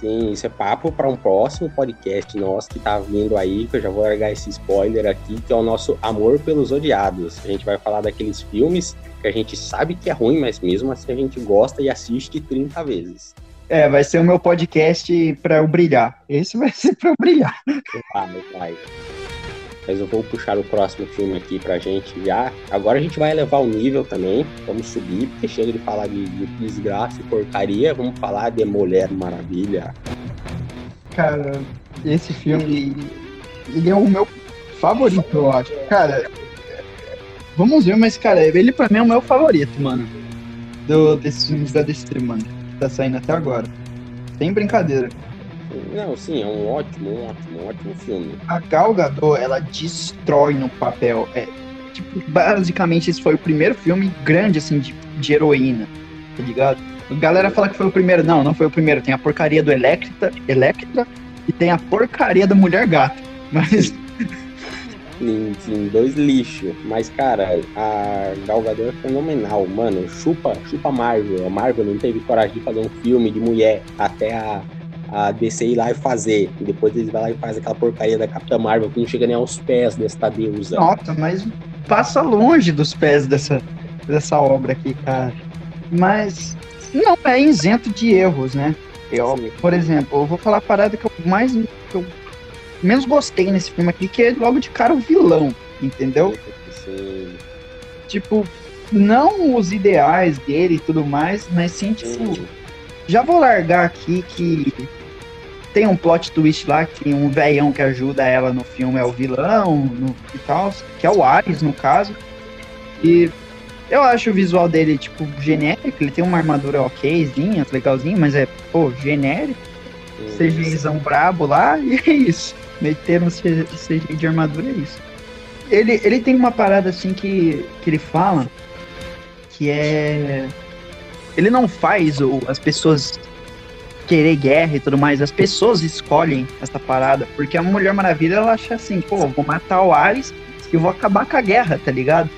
Sim, isso é papo para um próximo podcast nosso que tá vindo aí, que eu já vou largar esse spoiler aqui, que é o nosso Amor pelos Odiados. A gente vai falar daqueles filmes que a gente sabe que é ruim, mas mesmo assim a gente gosta e assiste 30 vezes. É, vai ser o meu podcast para eu brilhar. Esse vai ser para eu brilhar. Vai, vai. Mas eu vou puxar o próximo filme aqui pra gente já. Agora a gente vai elevar o nível também. Vamos subir, porque chega de falar de, de desgraça e porcaria. Vamos falar de Mulher Maravilha. Cara, esse filme, ele é o meu favorito, eu acho. Cara, vamos ver, mas, cara, ele pra mim é o meu favorito, mano. Do, desses filmes da DC, mano. Que tá saindo até agora. Sem brincadeira. Não, sim, é um ótimo, um ótimo, um ótimo filme. A Gal Gadot, ela destrói no papel. É, tipo, basicamente esse foi o primeiro filme grande, assim, de, de heroína, tá ligado? A galera fala que foi o primeiro. Não, não foi o primeiro. Tem a porcaria do Electra, Electra e tem a porcaria da Mulher Gata. Mas... Sim, sim, dois lixos. Mas, cara, a Gal Gadot é fenomenal, mano. Chupa, chupa Marvel. A Marvel não teve coragem de fazer um filme de mulher até a a DC ir lá e fazer. E depois eles vão lá e fazem aquela porcaria da Capitã Marvel que não chega nem aos pés desta deusa. Nossa, mas passa longe dos pés dessa, dessa obra aqui, cara. Mas não é isento de erros, né? Eu, por exemplo, eu vou falar a parada que eu mais que eu menos gostei nesse filme aqui, que é logo de cara o vilão, entendeu? Sim. Tipo, não os ideais dele e tudo mais, mas sim, tipo, sim. já vou largar aqui que tem um plot twist lá que um velhão que ajuda ela no filme é o vilão no, e tal, que é o Ares, no caso. E eu acho o visual dele, tipo, genérico. Ele tem uma armadura okzinha, legalzinho, mas é, pô, genérico. CGIzão brabo lá, e é isso. Meteram CGI de armadura, é isso. Ele, ele tem uma parada assim que, que ele fala que é. Ele não faz o, as pessoas querer guerra e tudo mais, as pessoas escolhem essa parada, porque a Mulher Maravilha ela acha assim, pô, vou matar o Ares e vou acabar com a guerra, tá ligado?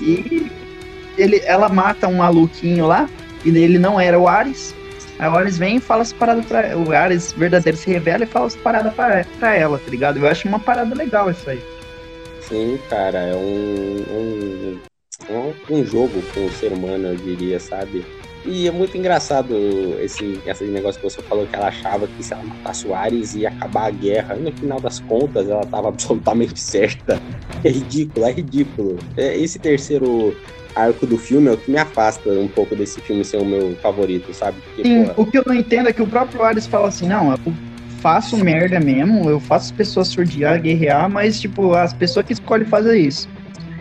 E ele, ela mata um maluquinho lá, e ele não era o Ares. Aí o Ares vem e fala as paradas pra O Ares verdadeiro se revela e fala as paradas pra, pra ela, tá ligado? Eu acho uma parada legal isso aí. Sim, cara, é um, um, um jogo com o ser humano, eu diria, sabe? E é muito engraçado esse, esse negócio que você falou que ela achava que se ela matasse o Ares ia acabar a guerra. E no final das contas, ela estava absolutamente certa. É ridículo, é ridículo. É, esse terceiro arco do filme é o que me afasta um pouco desse filme ser o meu favorito, sabe? Porque, Sim, porra... o que eu não entendo é que o próprio Ares fala assim, não, eu faço merda mesmo, eu faço as pessoas surdear, guerrear, mas, tipo, as pessoas que escolhem fazer isso.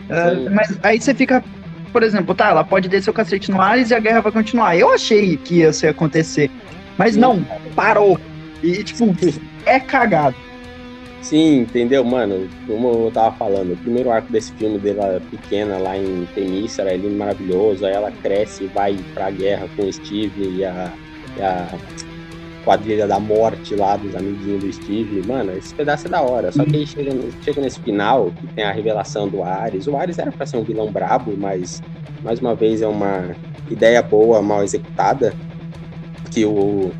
Uh, mas aí você fica por exemplo, tá, ela pode descer o cacete no Ares e a guerra vai continuar. Eu achei que ia ser acontecer. Mas não, parou. E, tipo, é cagado. Sim, entendeu, mano? Como eu tava falando, o primeiro arco desse filme dela pequena lá em Temícera é lindo, maravilhoso. Aí ela cresce e vai pra guerra com o Steve e a, e a quadrilha da morte lá dos amiguinhos do Steve. Mano, esse pedaço é da hora. Só que aí chega, chega nesse final, que tem a revelação do Ares. O Ares era pra ser um vilão brabo, mas mais uma vez é uma ideia boa, mal executada. Que o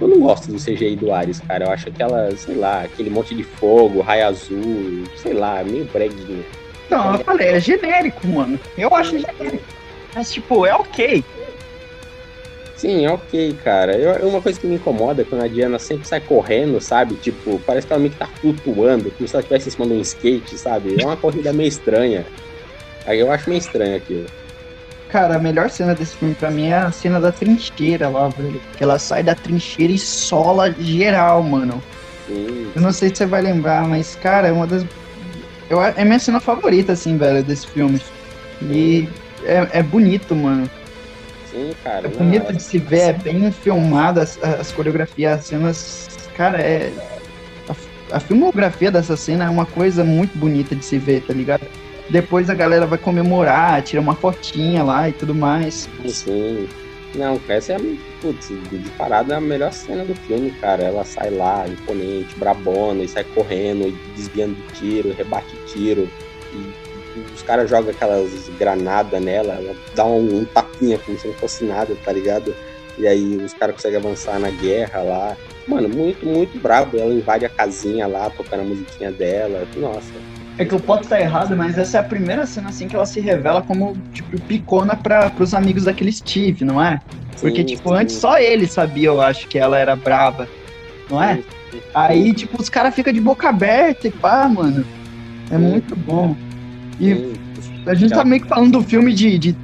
eu não gosto do CGI do Ares, cara. Eu acho aquela, sei lá, aquele monte de fogo, raio azul, sei lá, meio breguinho. Não, eu falei, é genérico, mano. Eu acho genérico. Mas, tipo, é ok. Sim, é ok, cara. Eu, uma coisa que me incomoda é quando a Diana sempre sai correndo, sabe? Tipo, parece que ela meio que tá flutuando, como se ela estivesse em cima de um skate, sabe? É uma corrida meio estranha. Aí eu acho meio estranho aquilo. Cara, a melhor cena desse filme pra mim é a cena da trincheira lá, velho. Que ela sai da trincheira e sola geral, mano. Sim. Eu não sei se você vai lembrar, mas, cara, é uma das. Eu, é minha cena favorita, assim, velho, desse filme. E é, é bonito, mano. Sim, cara. É bonito não, de se ver, é bem filmado, as, as coreografias, as cenas. Cara, é. A, a filmografia dessa cena é uma coisa muito bonita de se ver, tá ligado? Depois a galera vai comemorar, tira uma fotinha lá e tudo mais. Sim. Não, essa é a, putz, de parada é a melhor cena do filme, cara. Ela sai lá, imponente, brabona, e sai correndo, e desviando de tiro, rebate tiro. E os caras jogam aquelas granadas nela, ela dá um, um tapinha como se não fosse nada, tá ligado? E aí os caras conseguem avançar na guerra lá. Mano, muito, muito brabo. Ela invade a casinha lá, tocando a musiquinha dela. Nossa, é que eu posso estar errado, mas essa é a primeira cena assim que ela se revela como, tipo, picona para pros amigos daquele Steve, não é? Porque, sim, tipo, sim. antes só ele sabia, eu acho, que ela era brava, não é? Sim, Aí, tipo, os caras ficam de boca aberta e pá, mano. É muito bom. E a gente tá meio que falando do filme de, de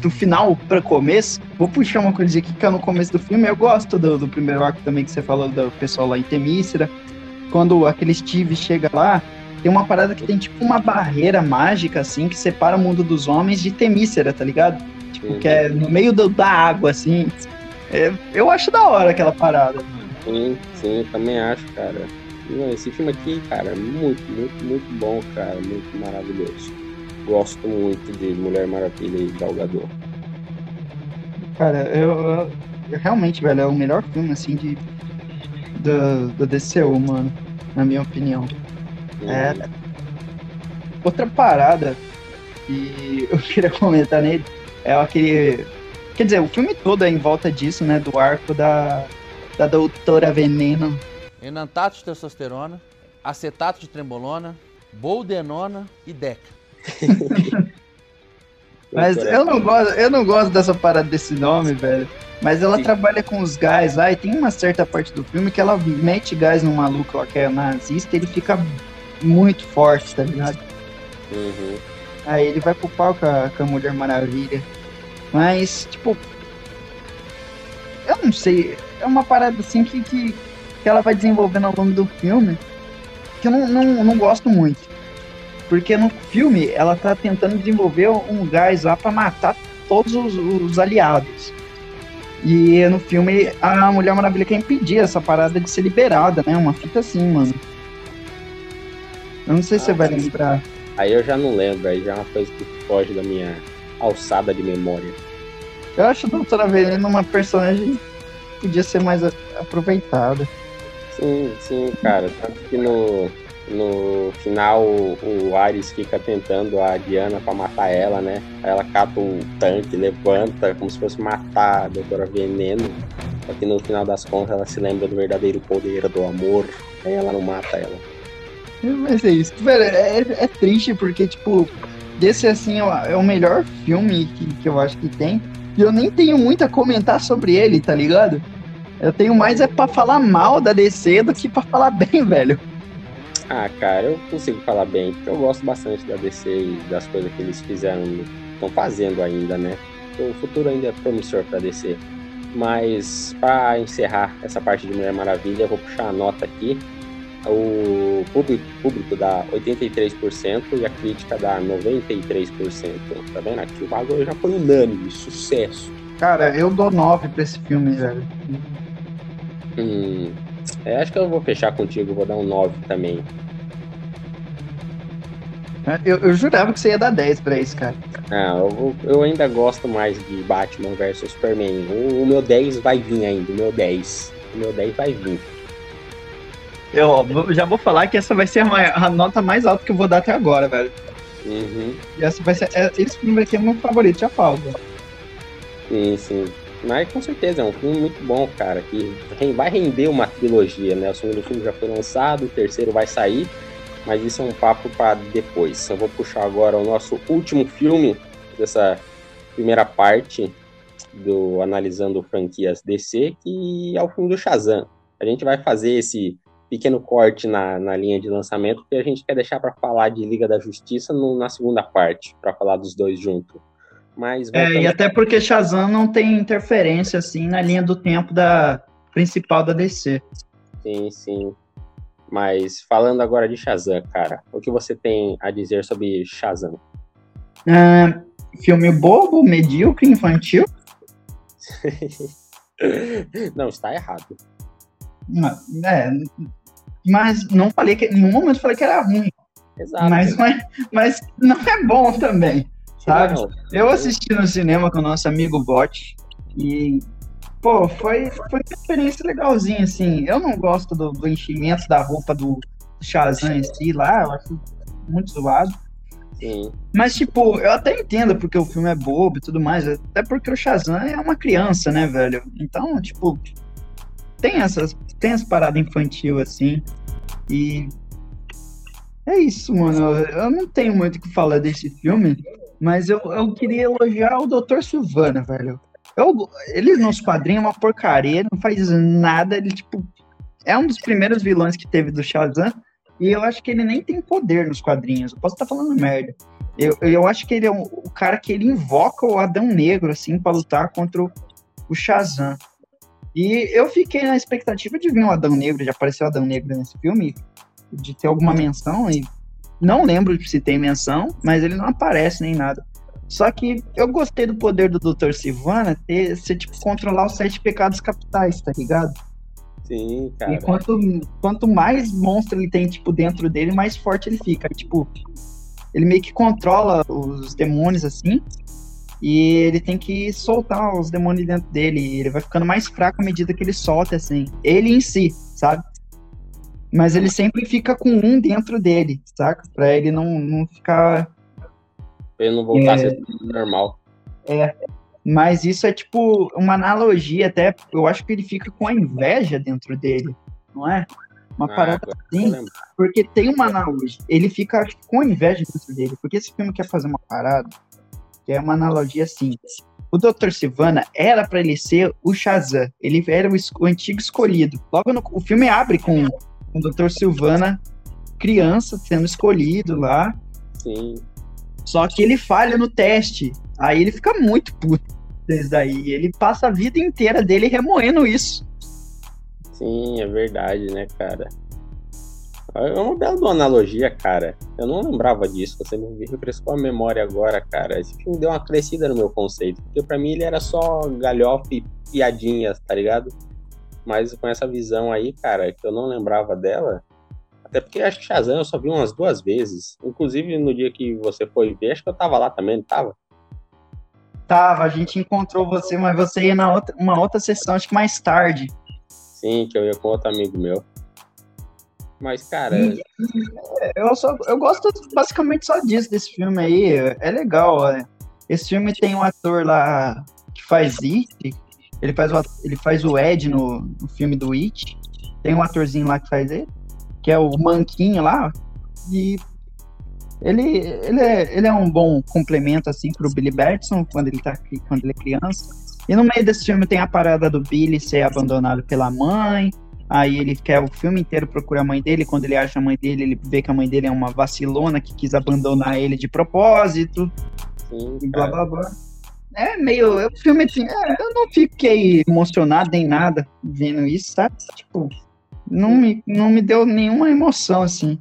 do final para começo. Vou puxar uma coisa aqui que é no começo do filme. Eu gosto do, do primeiro arco também que você falou do pessoal lá em Temícera. Quando aquele Steve chega lá, tem uma parada que tem tipo uma barreira mágica, assim, que separa o mundo dos homens de Temícera, tá ligado? Tipo, que é no meio do, da água, assim. É, eu acho da hora aquela parada. Sim, sim, também acho, cara. Esse filme aqui, cara, é muito, muito, muito bom, cara. Muito maravilhoso. Gosto muito de Mulher Maravilha e Galgador. Cara, eu, eu, realmente, velho, é o melhor filme, assim, de do, do DCU, mano, na minha opinião. É. Outra parada que eu queria comentar nele é aquele. Quer dizer, o filme todo é em volta disso, né? Do arco da, da doutora Veneno. Enantato de testosterona, acetato de trembolona, boldenona e deca. Mas eu não gosto, eu não gosto dessa parada desse nome, velho. Mas ela Sim. trabalha com os gás lá e tem uma certa parte do filme que ela mete gás no maluco lá que é nazista e ele fica muito forte, tá ligado? Uhum. Aí ele vai pro pau com a, com a Mulher Maravilha. Mas, tipo. Eu não sei. É uma parada assim que, que, que ela vai desenvolvendo ao longo do filme. Que eu não, não, não gosto muito. Porque no filme ela tá tentando desenvolver um gás lá pra matar todos os, os aliados. E no filme a Mulher Maravilha quer impedir essa parada de ser liberada, né? Uma fita assim, mano. Eu não sei se você vai lembrar. Aí eu já não lembro, aí já é uma coisa que foge da minha alçada de memória. Eu acho a Doutora Veneno uma personagem que podia ser mais aproveitada. Sim, sim, cara. Tanto que no, no final o, o Ares fica tentando a Diana para matar ela, né? Ela cata um tanque, levanta como se fosse matar a Doutora Veneno. Só que no final das contas ela se lembra do verdadeiro poder do amor. Aí ela não mata ela. Mas é isso. Velho, é, é triste porque, tipo, desse assim é o melhor filme que, que eu acho que tem. E eu nem tenho muito a comentar sobre ele, tá ligado? Eu tenho mais é pra falar mal da DC do que pra falar bem, velho. Ah, cara, eu consigo falar bem, porque eu gosto bastante da DC e das coisas que eles fizeram, estão fazendo ainda, né? O futuro ainda é promissor pra DC. Mas, para encerrar essa parte de Mulher Maravilha, eu vou puxar a nota aqui o público, público dá 83% e a crítica dá 93%. Tá vendo? Aqui o bagulho já foi unânime, sucesso. Cara, eu dou 9 pra esse filme, velho. Hum, é, acho que eu vou fechar contigo, vou dar um 9 também. Eu, eu jurava que você ia dar 10 pra isso, cara. Ah, eu, eu ainda gosto mais de Batman vs Superman. O, o meu 10 vai vir ainda, o meu 10. O meu 10 vai vir. Eu já vou falar que essa vai ser a, maior- a nota mais alta que eu vou dar até agora, velho. Uhum. E essa vai ser. é, Esse filme aqui é meu favorito, já falo. Sim, sim. Mas com certeza é um filme muito bom, cara, que vai render uma trilogia, né? O segundo filme já foi lançado, o terceiro vai sair, mas isso é um papo para depois. Eu vou puxar agora o nosso último filme dessa primeira parte do analisando franquias DC, que é o filme do Shazam. A gente vai fazer esse pequeno corte na, na linha de lançamento, porque a gente quer deixar para falar de Liga da Justiça no- na segunda parte, para falar dos dois juntos. Mas É, e até porque Shazam não tem interferência, assim, na linha do tempo da principal da DC. Sim, sim. Mas falando agora de Shazam, cara, o que você tem a dizer sobre Shazam? Ah, filme bobo, medíocre, infantil. Não, está errado. Não, É, mas não falei que. Em nenhum momento falei que era ruim. Exato. Mas, é- mas não é bom também. Sabe? Eu assisti no cinema com o nosso amigo Bot e, pô, foi, foi uma experiência legalzinha, assim. Eu não gosto do, do enchimento da roupa do Shazam em si lá, eu acho muito zoado. sim, Mas, tipo, eu até entendo porque o filme é bobo e tudo mais, até porque o Shazam é uma criança, né, velho? Então, tipo, tem essas, tem as paradas infantil assim, e é isso, mano. Eu não tenho muito o que falar desse filme, mas eu, eu queria elogiar o Dr. Silvana, velho. Eu, ele nos quadrinhos é uma porcaria, não faz nada, ele, tipo, é um dos primeiros vilões que teve do Shazam, e eu acho que ele nem tem poder nos quadrinhos. Eu posso estar falando merda. Eu, eu acho que ele é um- o cara que ele invoca o Adão Negro, assim, pra lutar contra o, o Shazam. E eu fiquei na expectativa de ver um Adão Negro, já apareceu o Adão Negro nesse filme, de ter alguma menção, e não lembro se tem menção, mas ele não aparece nem nada. Só que eu gostei do poder do Dr. Silvana ter, ser, tipo, controlar os sete pecados capitais, tá ligado? sim, cara. E quanto, quanto mais monstro ele tem, tipo, dentro dele, mais forte ele fica. Tipo, ele meio que controla os demônios, assim, e ele tem que soltar os demônios dentro dele. E ele vai ficando mais fraco à medida que ele solta, assim. Ele em si, sabe? Mas ele sempre fica com um dentro dele, saca? Pra ele não, não ficar Pra ele não voltar É. a ser normal. Mas isso é tipo uma analogia, até. Eu acho que ele fica com a inveja dentro dele, não é? Uma Ah, parada assim, porque tem uma analogia. Ele fica acho com inveja dentro dele, porque esse filme quer fazer uma parada que é uma analogia assim. O Dr. Sivana era pra ele ser o Shazam. Ele era o, o antigo escolhido. Logo no o filme abre com, com o Dr. Silvana criança sendo escolhido lá. Sim, Só que ele falha no teste. Aí ele fica muito puto desde aí. Ele passa a vida inteira dele remoendo isso. sim, é verdade, né, cara? É uma bela analogia, cara. Eu não lembrava disso. Você me refrescou a memória agora, cara. Esse filme deu uma crescida no meu conceito. Porque pra mim ele era só galhofa e piadinhas, tá ligado? Mas com essa visão aí, cara, que eu não lembrava dela. Até porque acho que Shazam eu só vi umas duas vezes. Inclusive no dia que você foi ver, acho que eu tava lá também, não tava? Tava, a gente encontrou você, mas você ia na outra, uma outra sessão, acho que mais tarde. Sim, que eu ia com outro amigo meu. Mas, cara, E- Eu, só, eu gosto basicamente só disso, desse filme aí. É legal. é. Esse filme tem um ator lá que faz It. Ele faz o, ele faz o Ed no, no filme do It. Tem um atorzinho lá que faz ele, que é o Manquinho lá. E ele, ele, é, ele é um bom complemento assim pro Billy Batson quando ele, tá, quando ele é criança. E no meio desse filme tem a parada do Billy ser abandonado pela mãe. Aí ele quer o filme inteiro procurar a mãe dele. Quando ele acha a mãe dele, ele vê que a mãe dele é uma vacilona que quis abandonar ele de propósito. sim, E blá blá blá. É meio. O filme assim, é, eu não fiquei emocionado nem nada vendo isso, sabe? Tipo, não me, não me deu nenhuma emoção, assim.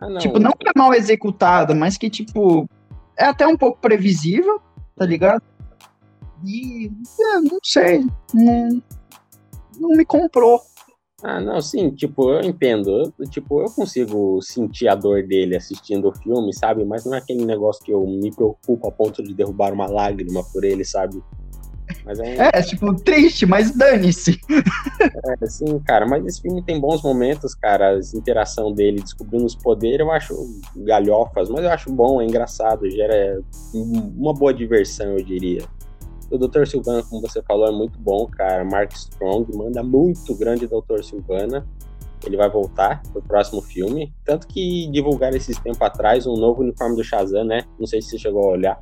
Ah, não. Tipo, não que é mal executado, mas que, tipo, é até um pouco previsível, tá ligado? E, é, não sei, não, não me comprou. Ah, não, sim, tipo, eu entendo. Eu, tipo, eu consigo sentir a dor dele assistindo o filme, sabe? Mas não é aquele negócio que eu me preocupo a ponto de derrubar uma lágrima por ele, sabe? Mas é, um... é tipo, triste, mas dane-se. É, sim, cara, mas esse filme tem bons momentos, cara. A interação dele descobrindo os poderes, eu acho galhofas, mas eu acho bom, é engraçado, gera uma boa diversão, eu diria. O Dr. Silvana, como você falou, é muito bom, cara. Mark Strong manda muito grande Dr. Silvana. Ele vai voltar pro próximo filme. Tanto que divulgaram esses tempos atrás um novo uniforme do Shazam, né? Não sei se você chegou a olhar.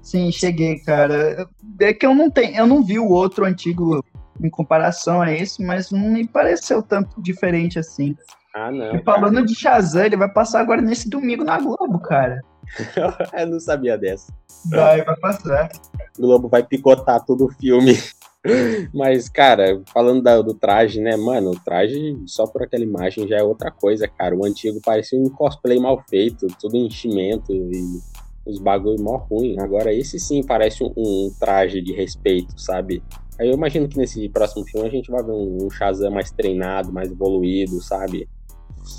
Sim, cheguei, cara. É que eu não tenho, eu não vi o outro antigo em comparação a esse, mas não me pareceu tanto diferente assim. Ah, não. E falando cara. de Shazam, ele vai passar agora nesse domingo na Globo, cara. eu não sabia dessa. Vai, vai passar. O Globo vai picotar todo o filme. Mas, cara, falando da, do traje, né, mano, o traje só por aquela imagem já é outra coisa, cara. O antigo parecia um cosplay mal feito, tudo enchimento e os bagulho mó ruim. Agora esse sim parece um, um, traje de respeito, sabe? Aí eu imagino que nesse próximo filme a gente vai ver um, um Shazam mais treinado, mais evoluído, sabe?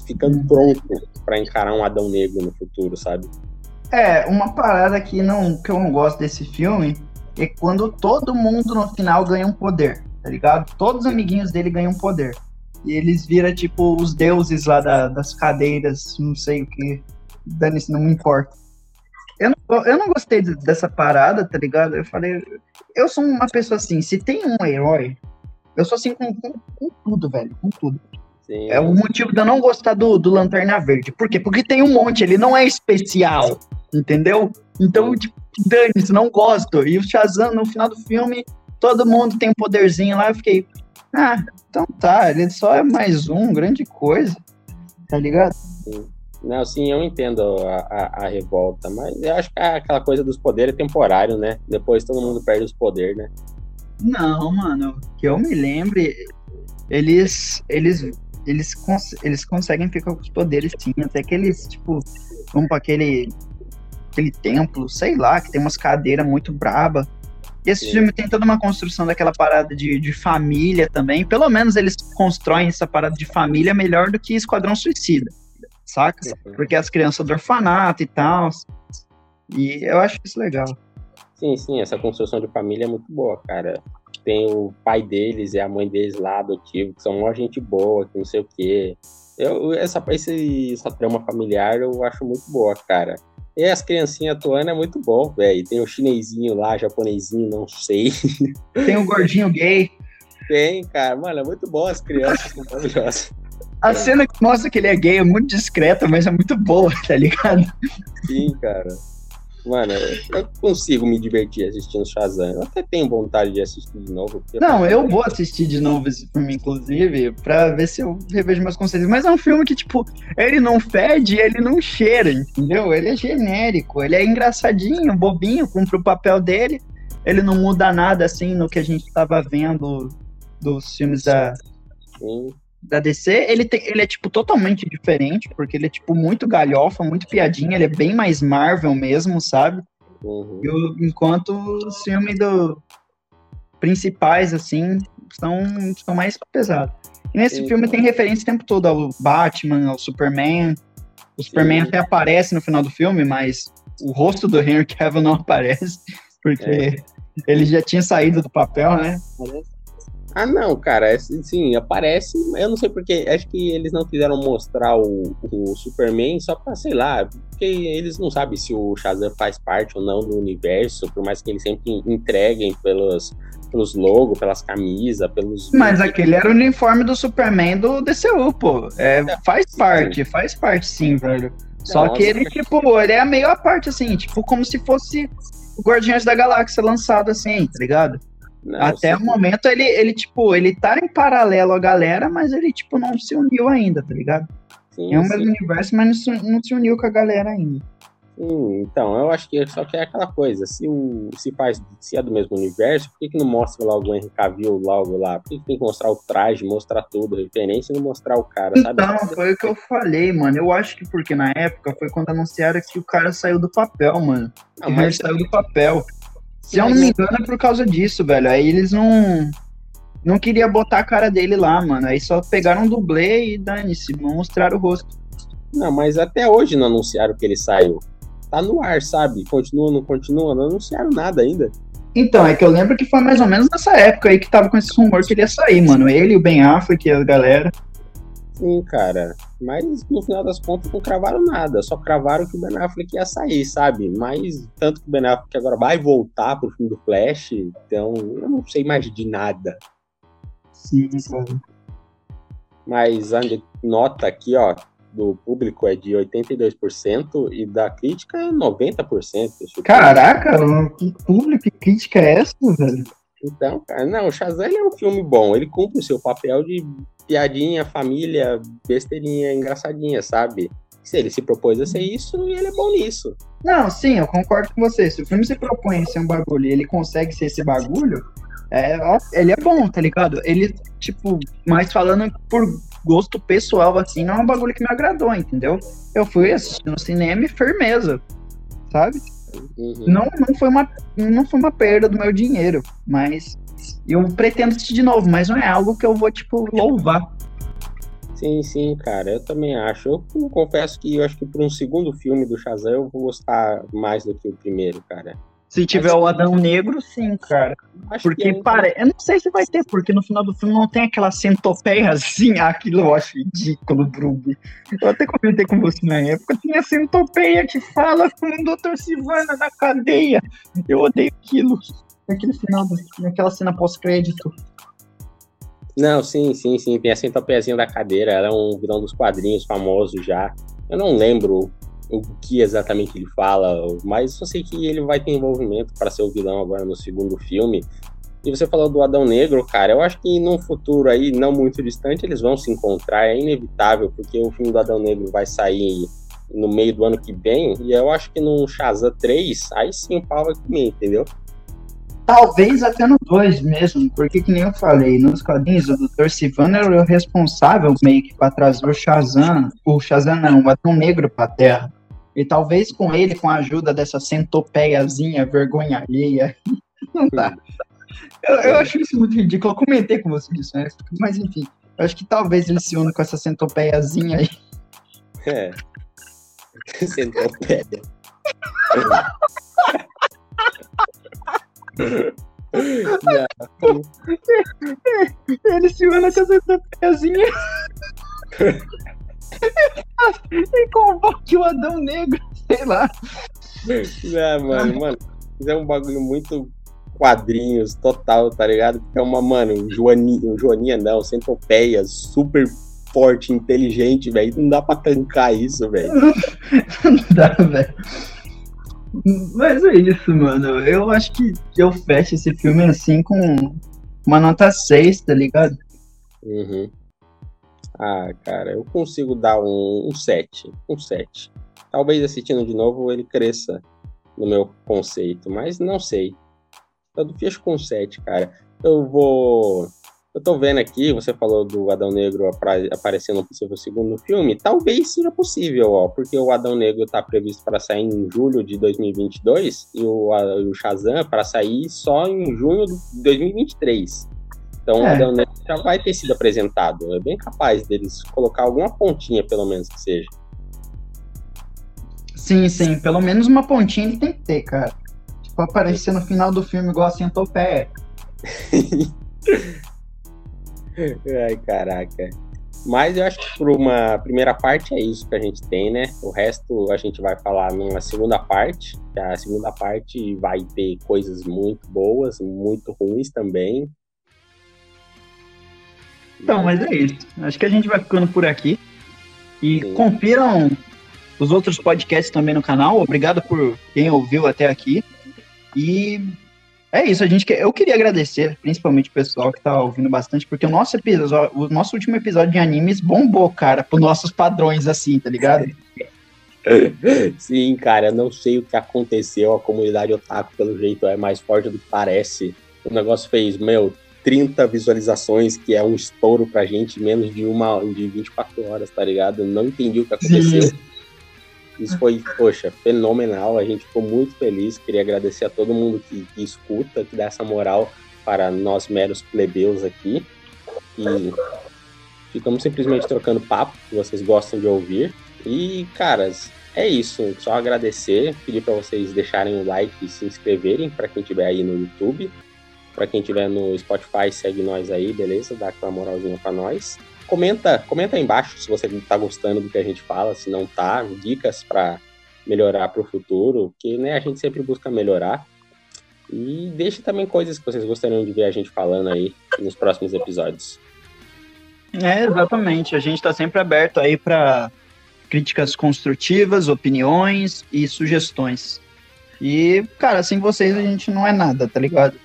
Ficando pronto para encarar um Adão Negro no futuro, sabe? É, uma parada que, não, que eu não gosto desse filme é quando todo mundo no final ganha um poder, tá ligado? Todos os amiguinhos dele ganham poder. E eles viram, tipo, os deuses lá da, das cadeiras, não sei o que. Dane-se, não me importa. Eu não, eu não gostei dessa parada, tá ligado? Eu falei, eu sou uma pessoa assim, se tem um herói, eu sou assim com, com, com tudo, velho, com tudo. Sim. É o motivo de eu não gostar do, do Lanterna Verde. Por quê? Porque tem um monte, ele não é especial, entendeu? Então, tipo, dane-se, não gosto. E o Shazam, no final do filme, todo mundo tem um poderzinho lá, eu fiquei, ah, então tá, ele só é mais um, grande coisa, tá ligado? Sim. Não, sim, eu entendo a, a, a, revolta, mas eu acho que aquela coisa dos poderes é temporário, né? Depois todo mundo perde os poderes, né? Não, mano, que eu me lembre, eles eles eles, cons eles conseguem ficar com os poderes sim, até que eles, tipo, vão pra aquele aquele templo, sei lá, que tem umas cadeiras muito braba. E esse sim. filme tem toda uma construção daquela parada de, de família também. Pelo menos eles constroem essa parada de família melhor do que Esquadrão Suicida saca? Uhum. Porque as crianças do orfanato e tal. E eu acho isso legal. Sim, sim, essa construção de família é muito boa, cara. Tem o pai deles e a mãe deles lá adotivo, que são uma gente boa, que não sei o quê. Eu, essa, esse, essa trama familiar eu acho muito boa, cara. E as criancinhas atuando é muito bom, velho. Tem o chinesinho lá, japonesinho, não sei. Tem o gordinho gay. Tem, cara. Mano, é muito bom as crianças, são maravilhosas. A cena que mostra que ele é gay é muito discreta, mas é muito boa, tá ligado? Sim, cara. Mano, eu consigo me divertir assistindo Shazam. Eu até tenho vontade de assistir de novo. Não, eu vou assistir de novo esse filme, inclusive, pra ver se eu revejo meus conceitos. Mas é um filme que, tipo, ele não fede, ele não cheira, entendeu? Ele é genérico, ele é engraçadinho, bobinho, cumpre o papel dele. Ele não muda nada, assim, no que a gente tava vendo dos filmes da, Sim da DC, ele, tem, ele é, tipo, totalmente diferente, porque ele é, tipo, muito galhofa, muito piadinha, ele é bem mais Marvel mesmo, sabe? Uhum. E, enquanto os filmes do, principais, assim, são, são mais pesados. E nesse Sim. filme tem referência o tempo todo ao Batman, ao Superman. O Superman Sim. até aparece no final do filme, mas o rosto do Henry Cavill não aparece, porque é. ele já tinha saído do papel, né? Parece. Ah, não, cara, é, sim, aparece. Eu não sei porque. Acho que eles não quiseram mostrar o, o Superman só pra, sei lá, porque eles não sabem se o Shazam faz parte ou não do universo, por mais que eles sempre entreguem pelos, pelos logos, pelas camisas, pelos. Mas aquele era o uniforme do Superman do DCU, pô. É, é faz parte, faz parte sim, velho. Só Nossa, que ele, tipo, ele é meio a parte, assim, tipo, como se fosse o Guardiões da Galáxia lançado assim, tá ligado? Não, Até o momento ele, ele, tipo, ele tá em paralelo à galera, mas ele, tipo, não se uniu ainda, tá ligado? Sim, é o mesmo universo, mas não se, não se uniu com a galera ainda. Sim, então, eu acho que só que é aquela coisa, se, o, se faz, se é do mesmo universo, por que, que não mostra logo o Henry Cavill logo lá? Por que, que tem que mostrar o traje, mostrar tudo, referência e não mostrar o cara, sabe? Então, foi o que eu falei, mano. Eu acho que porque na época foi quando anunciaram que o cara saiu do papel, mano. Não, mas... saiu do papel. Se eu não me engano, é por causa disso, velho. Aí eles não. não queria botar a cara dele lá, mano. Aí só pegaram um dublê e dane-se, mostraram o rosto. Não, mas até hoje não anunciaram que ele saiu. Tá no ar, sabe? Continua, não continua, não anunciaram nada ainda. Então, é que eu lembro que foi mais ou menos nessa época aí que tava com esse rumor que ele ia sair, mano. Ele, o Ben Affleck e a galera. Sim, cara. Mas no final das contas não cravaram nada. Só cravaram que o Ben Affleck ia sair, sabe? Mas tanto que o Ben Affleck agora vai voltar pro filme do Flash. Então, eu não sei mais de nada. Sim, cara. Mas a nota aqui, ó, do público é de 82% e da crítica é 90%. Caraca, que público, que crítica é essa, velho? Então, cara, não, o Shazam é um filme bom, ele cumpre o seu papel de piadinha, família, besteirinha, engraçadinha, sabe? Se ele se propôs a ser isso, ele é bom nisso. Não, sim, eu concordo com você. Se o filme se propõe a ser um bagulho e ele consegue ser esse bagulho, é, ele é bom, tá ligado? Ele, tipo, mas falando por gosto pessoal, assim, não é um bagulho que me agradou, entendeu? Eu fui assistir no cinema e firmeza, sabe? Uhum. Não, não, foi uma, não foi uma perda do meu dinheiro, mas eu pretendo assistir de novo, mas não é algo que eu vou, tipo, louvar. Sim, sim, cara, eu também acho. Eu confesso que eu acho que para um segundo filme do Shazam eu vou gostar mais do que o primeiro, cara. Se tiver o Adão Negro, sim, cara. porque é pare... Eu não sei se vai ter, porque no final do filme não tem aquela centopeia assim. Aquilo eu acho ridículo, Brug. Eu até comentei com você na época. Tinha a centopeia que fala com o Dr. Sivana na cadeia. Eu odeio aquilo. Naquele final, naquela cena pós-crédito. Não, sim, sim, sim. Tem a centopeiazinha da cadeira. Ela é um vilão dos quadrinhos famoso já. Eu não lembro o que exatamente ele fala, mas só sei que ele vai ter envolvimento para ser o vilão agora no segundo filme. E você falou do Adão Negro, cara, eu acho que num futuro aí não muito distante eles vão se encontrar, é inevitável, porque o filme do Adão Negro vai sair no meio do ano que vem, e eu acho que no Shazam 3, aí sim o pau vai comer, entendeu? Talvez até no 2 mesmo, porque que nem eu falei, nos quadrinhos o Dr. Sivana era o responsável meio que para trazer o Shazam, o Shazam não, o Adão Negro pra Terra. E talvez com ele, com a ajuda dessa centopeiazinha, vergonha alheia, não dá. Eu, eu, acho isso muito ridículo. Eu comentei com você disso, né? Mas enfim, eu acho que talvez ele se una com essa centopeiazinha aí. É. Centopeia. ele se une com essa centopeiazinha. e convoque o Adão Negro, sei lá. É, mano, mano, é um bagulho muito quadrinhos total, tá ligado? Porque é uma, mano, Joaninha, Joaninha não, centopeia, super forte, inteligente, velho. Não dá pra tancar isso, velho. não dá, velho. Mas é isso, mano. Eu acho que eu fecho esse filme assim com uma nota 6, tá ligado? Uhum. Ah, cara, eu consigo dar um, um 7. Um 7. Talvez assistindo de novo ele cresça no meu conceito, mas não sei. Eu fecho com 7, cara. Eu vou. Eu tô vendo aqui, você falou do Adão Negro aparecendo no possível segundo filme. Talvez seja possível, ó, porque o Adão Negro tá previsto para sair em julho de 2022 e o, o Shazam para sair só em junho de 2023. Então é. o Adão Negro já vai ter sido apresentado. É bem capaz deles colocar alguma pontinha, pelo menos que seja. Sim, sim. Pelo menos uma pontinha ele tem que ter, cara. Tipo, aparecer no final do filme igual a Centopeia. Ai, caraca. Mas eu acho que por uma primeira parte é isso que a gente tem, né? O resto a gente vai falar numa segunda parte. A segunda parte vai ter coisas muito boas, muito ruins também. Então, mas é isso. Acho que a gente vai ficando por aqui. E Sim. confiram os outros podcasts também no canal. Obrigado por quem ouviu até aqui. E é isso, a gente quer, eu queria agradecer, principalmente o pessoal que tá ouvindo bastante, porque o nosso episódio, o nosso último episódio de animes bombou, cara, por nossos padrões assim, tá ligado? Sim, cara, não sei o que aconteceu, a comunidade otaku pelo jeito é mais forte do que parece. O negócio fez, meu, 30 visualizações, que é um estouro pra gente, menos de uma de 24 horas, tá ligado? Não entendi o que aconteceu. Sim. Isso foi, poxa, fenomenal. A gente ficou muito feliz. Queria agradecer a todo mundo que, que escuta, que dá essa moral. para nós meros plebeus aqui. E ficamos simplesmente trocando papo que vocês gostam de ouvir. E, caras, é isso. Só agradecer, pedir para vocês deixarem o like e se inscreverem para quem estiver aí no YouTube. Para quem estiver no Spotify, segue nós aí, beleza? Dá aquela moralzinha para nós. Comenta, comenta aí embaixo se você tá gostando do que a gente fala, se não tá, dicas para melhorar para o futuro, que né, a gente sempre busca melhorar. E deixe também coisas que vocês gostariam de ver a gente falando aí nos próximos episódios. É, exatamente. A gente está sempre aberto aí para críticas construtivas, opiniões e sugestões. E, cara, sem vocês a gente não é nada, tá ligado?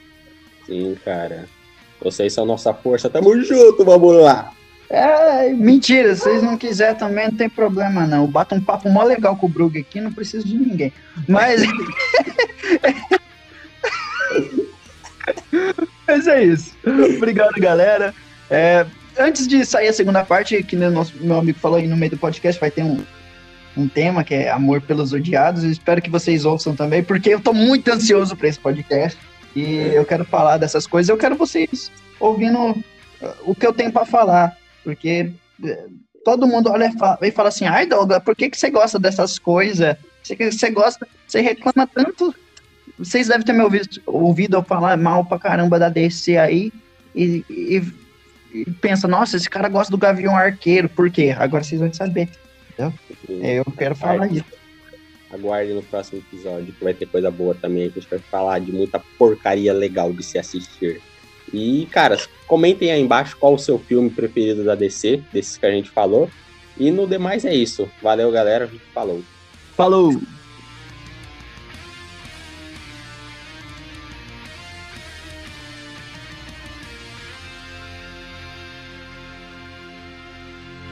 Sim, cara. Vocês são nossa força. Tamo junto, vamos lá! É, mentira, se vocês não quiserem também, não tem problema não. Bata um papo mó legal com o Brug aqui, não preciso de ninguém. Mas. Mas é isso. Obrigado, galera. É, antes de sair a segunda parte, que nosso, meu amigo falou aí no meio do podcast, vai ter um, um tema que é Amor pelos Odiados. Eu espero que vocês ouçam também, porque eu tô muito ansioso para esse podcast. E eu quero falar dessas coisas. Eu quero vocês ouvindo uh, o que eu tenho para falar. Porque uh, todo mundo olha e fala assim: ai, Douglas, por que, que você gosta dessas coisas? Você, você gosta, você reclama tanto vocês devem ter me ouvido, ouvido eu falar mal pra caramba da DC aí e, e, e, pensa, nossa, esse cara gosta do Gavião Arqueiro, por quê? Agora vocês vão saber. Entendeu? Eu quero falar isso. Aguarde no próximo episódio, que vai ter coisa boa também. A gente vai falar de muita porcaria legal de se assistir. E, caras, comentem aí embaixo qual o seu filme preferido da DC, desses que a gente falou. E no demais é isso. Valeu, galera. Falou. Falou!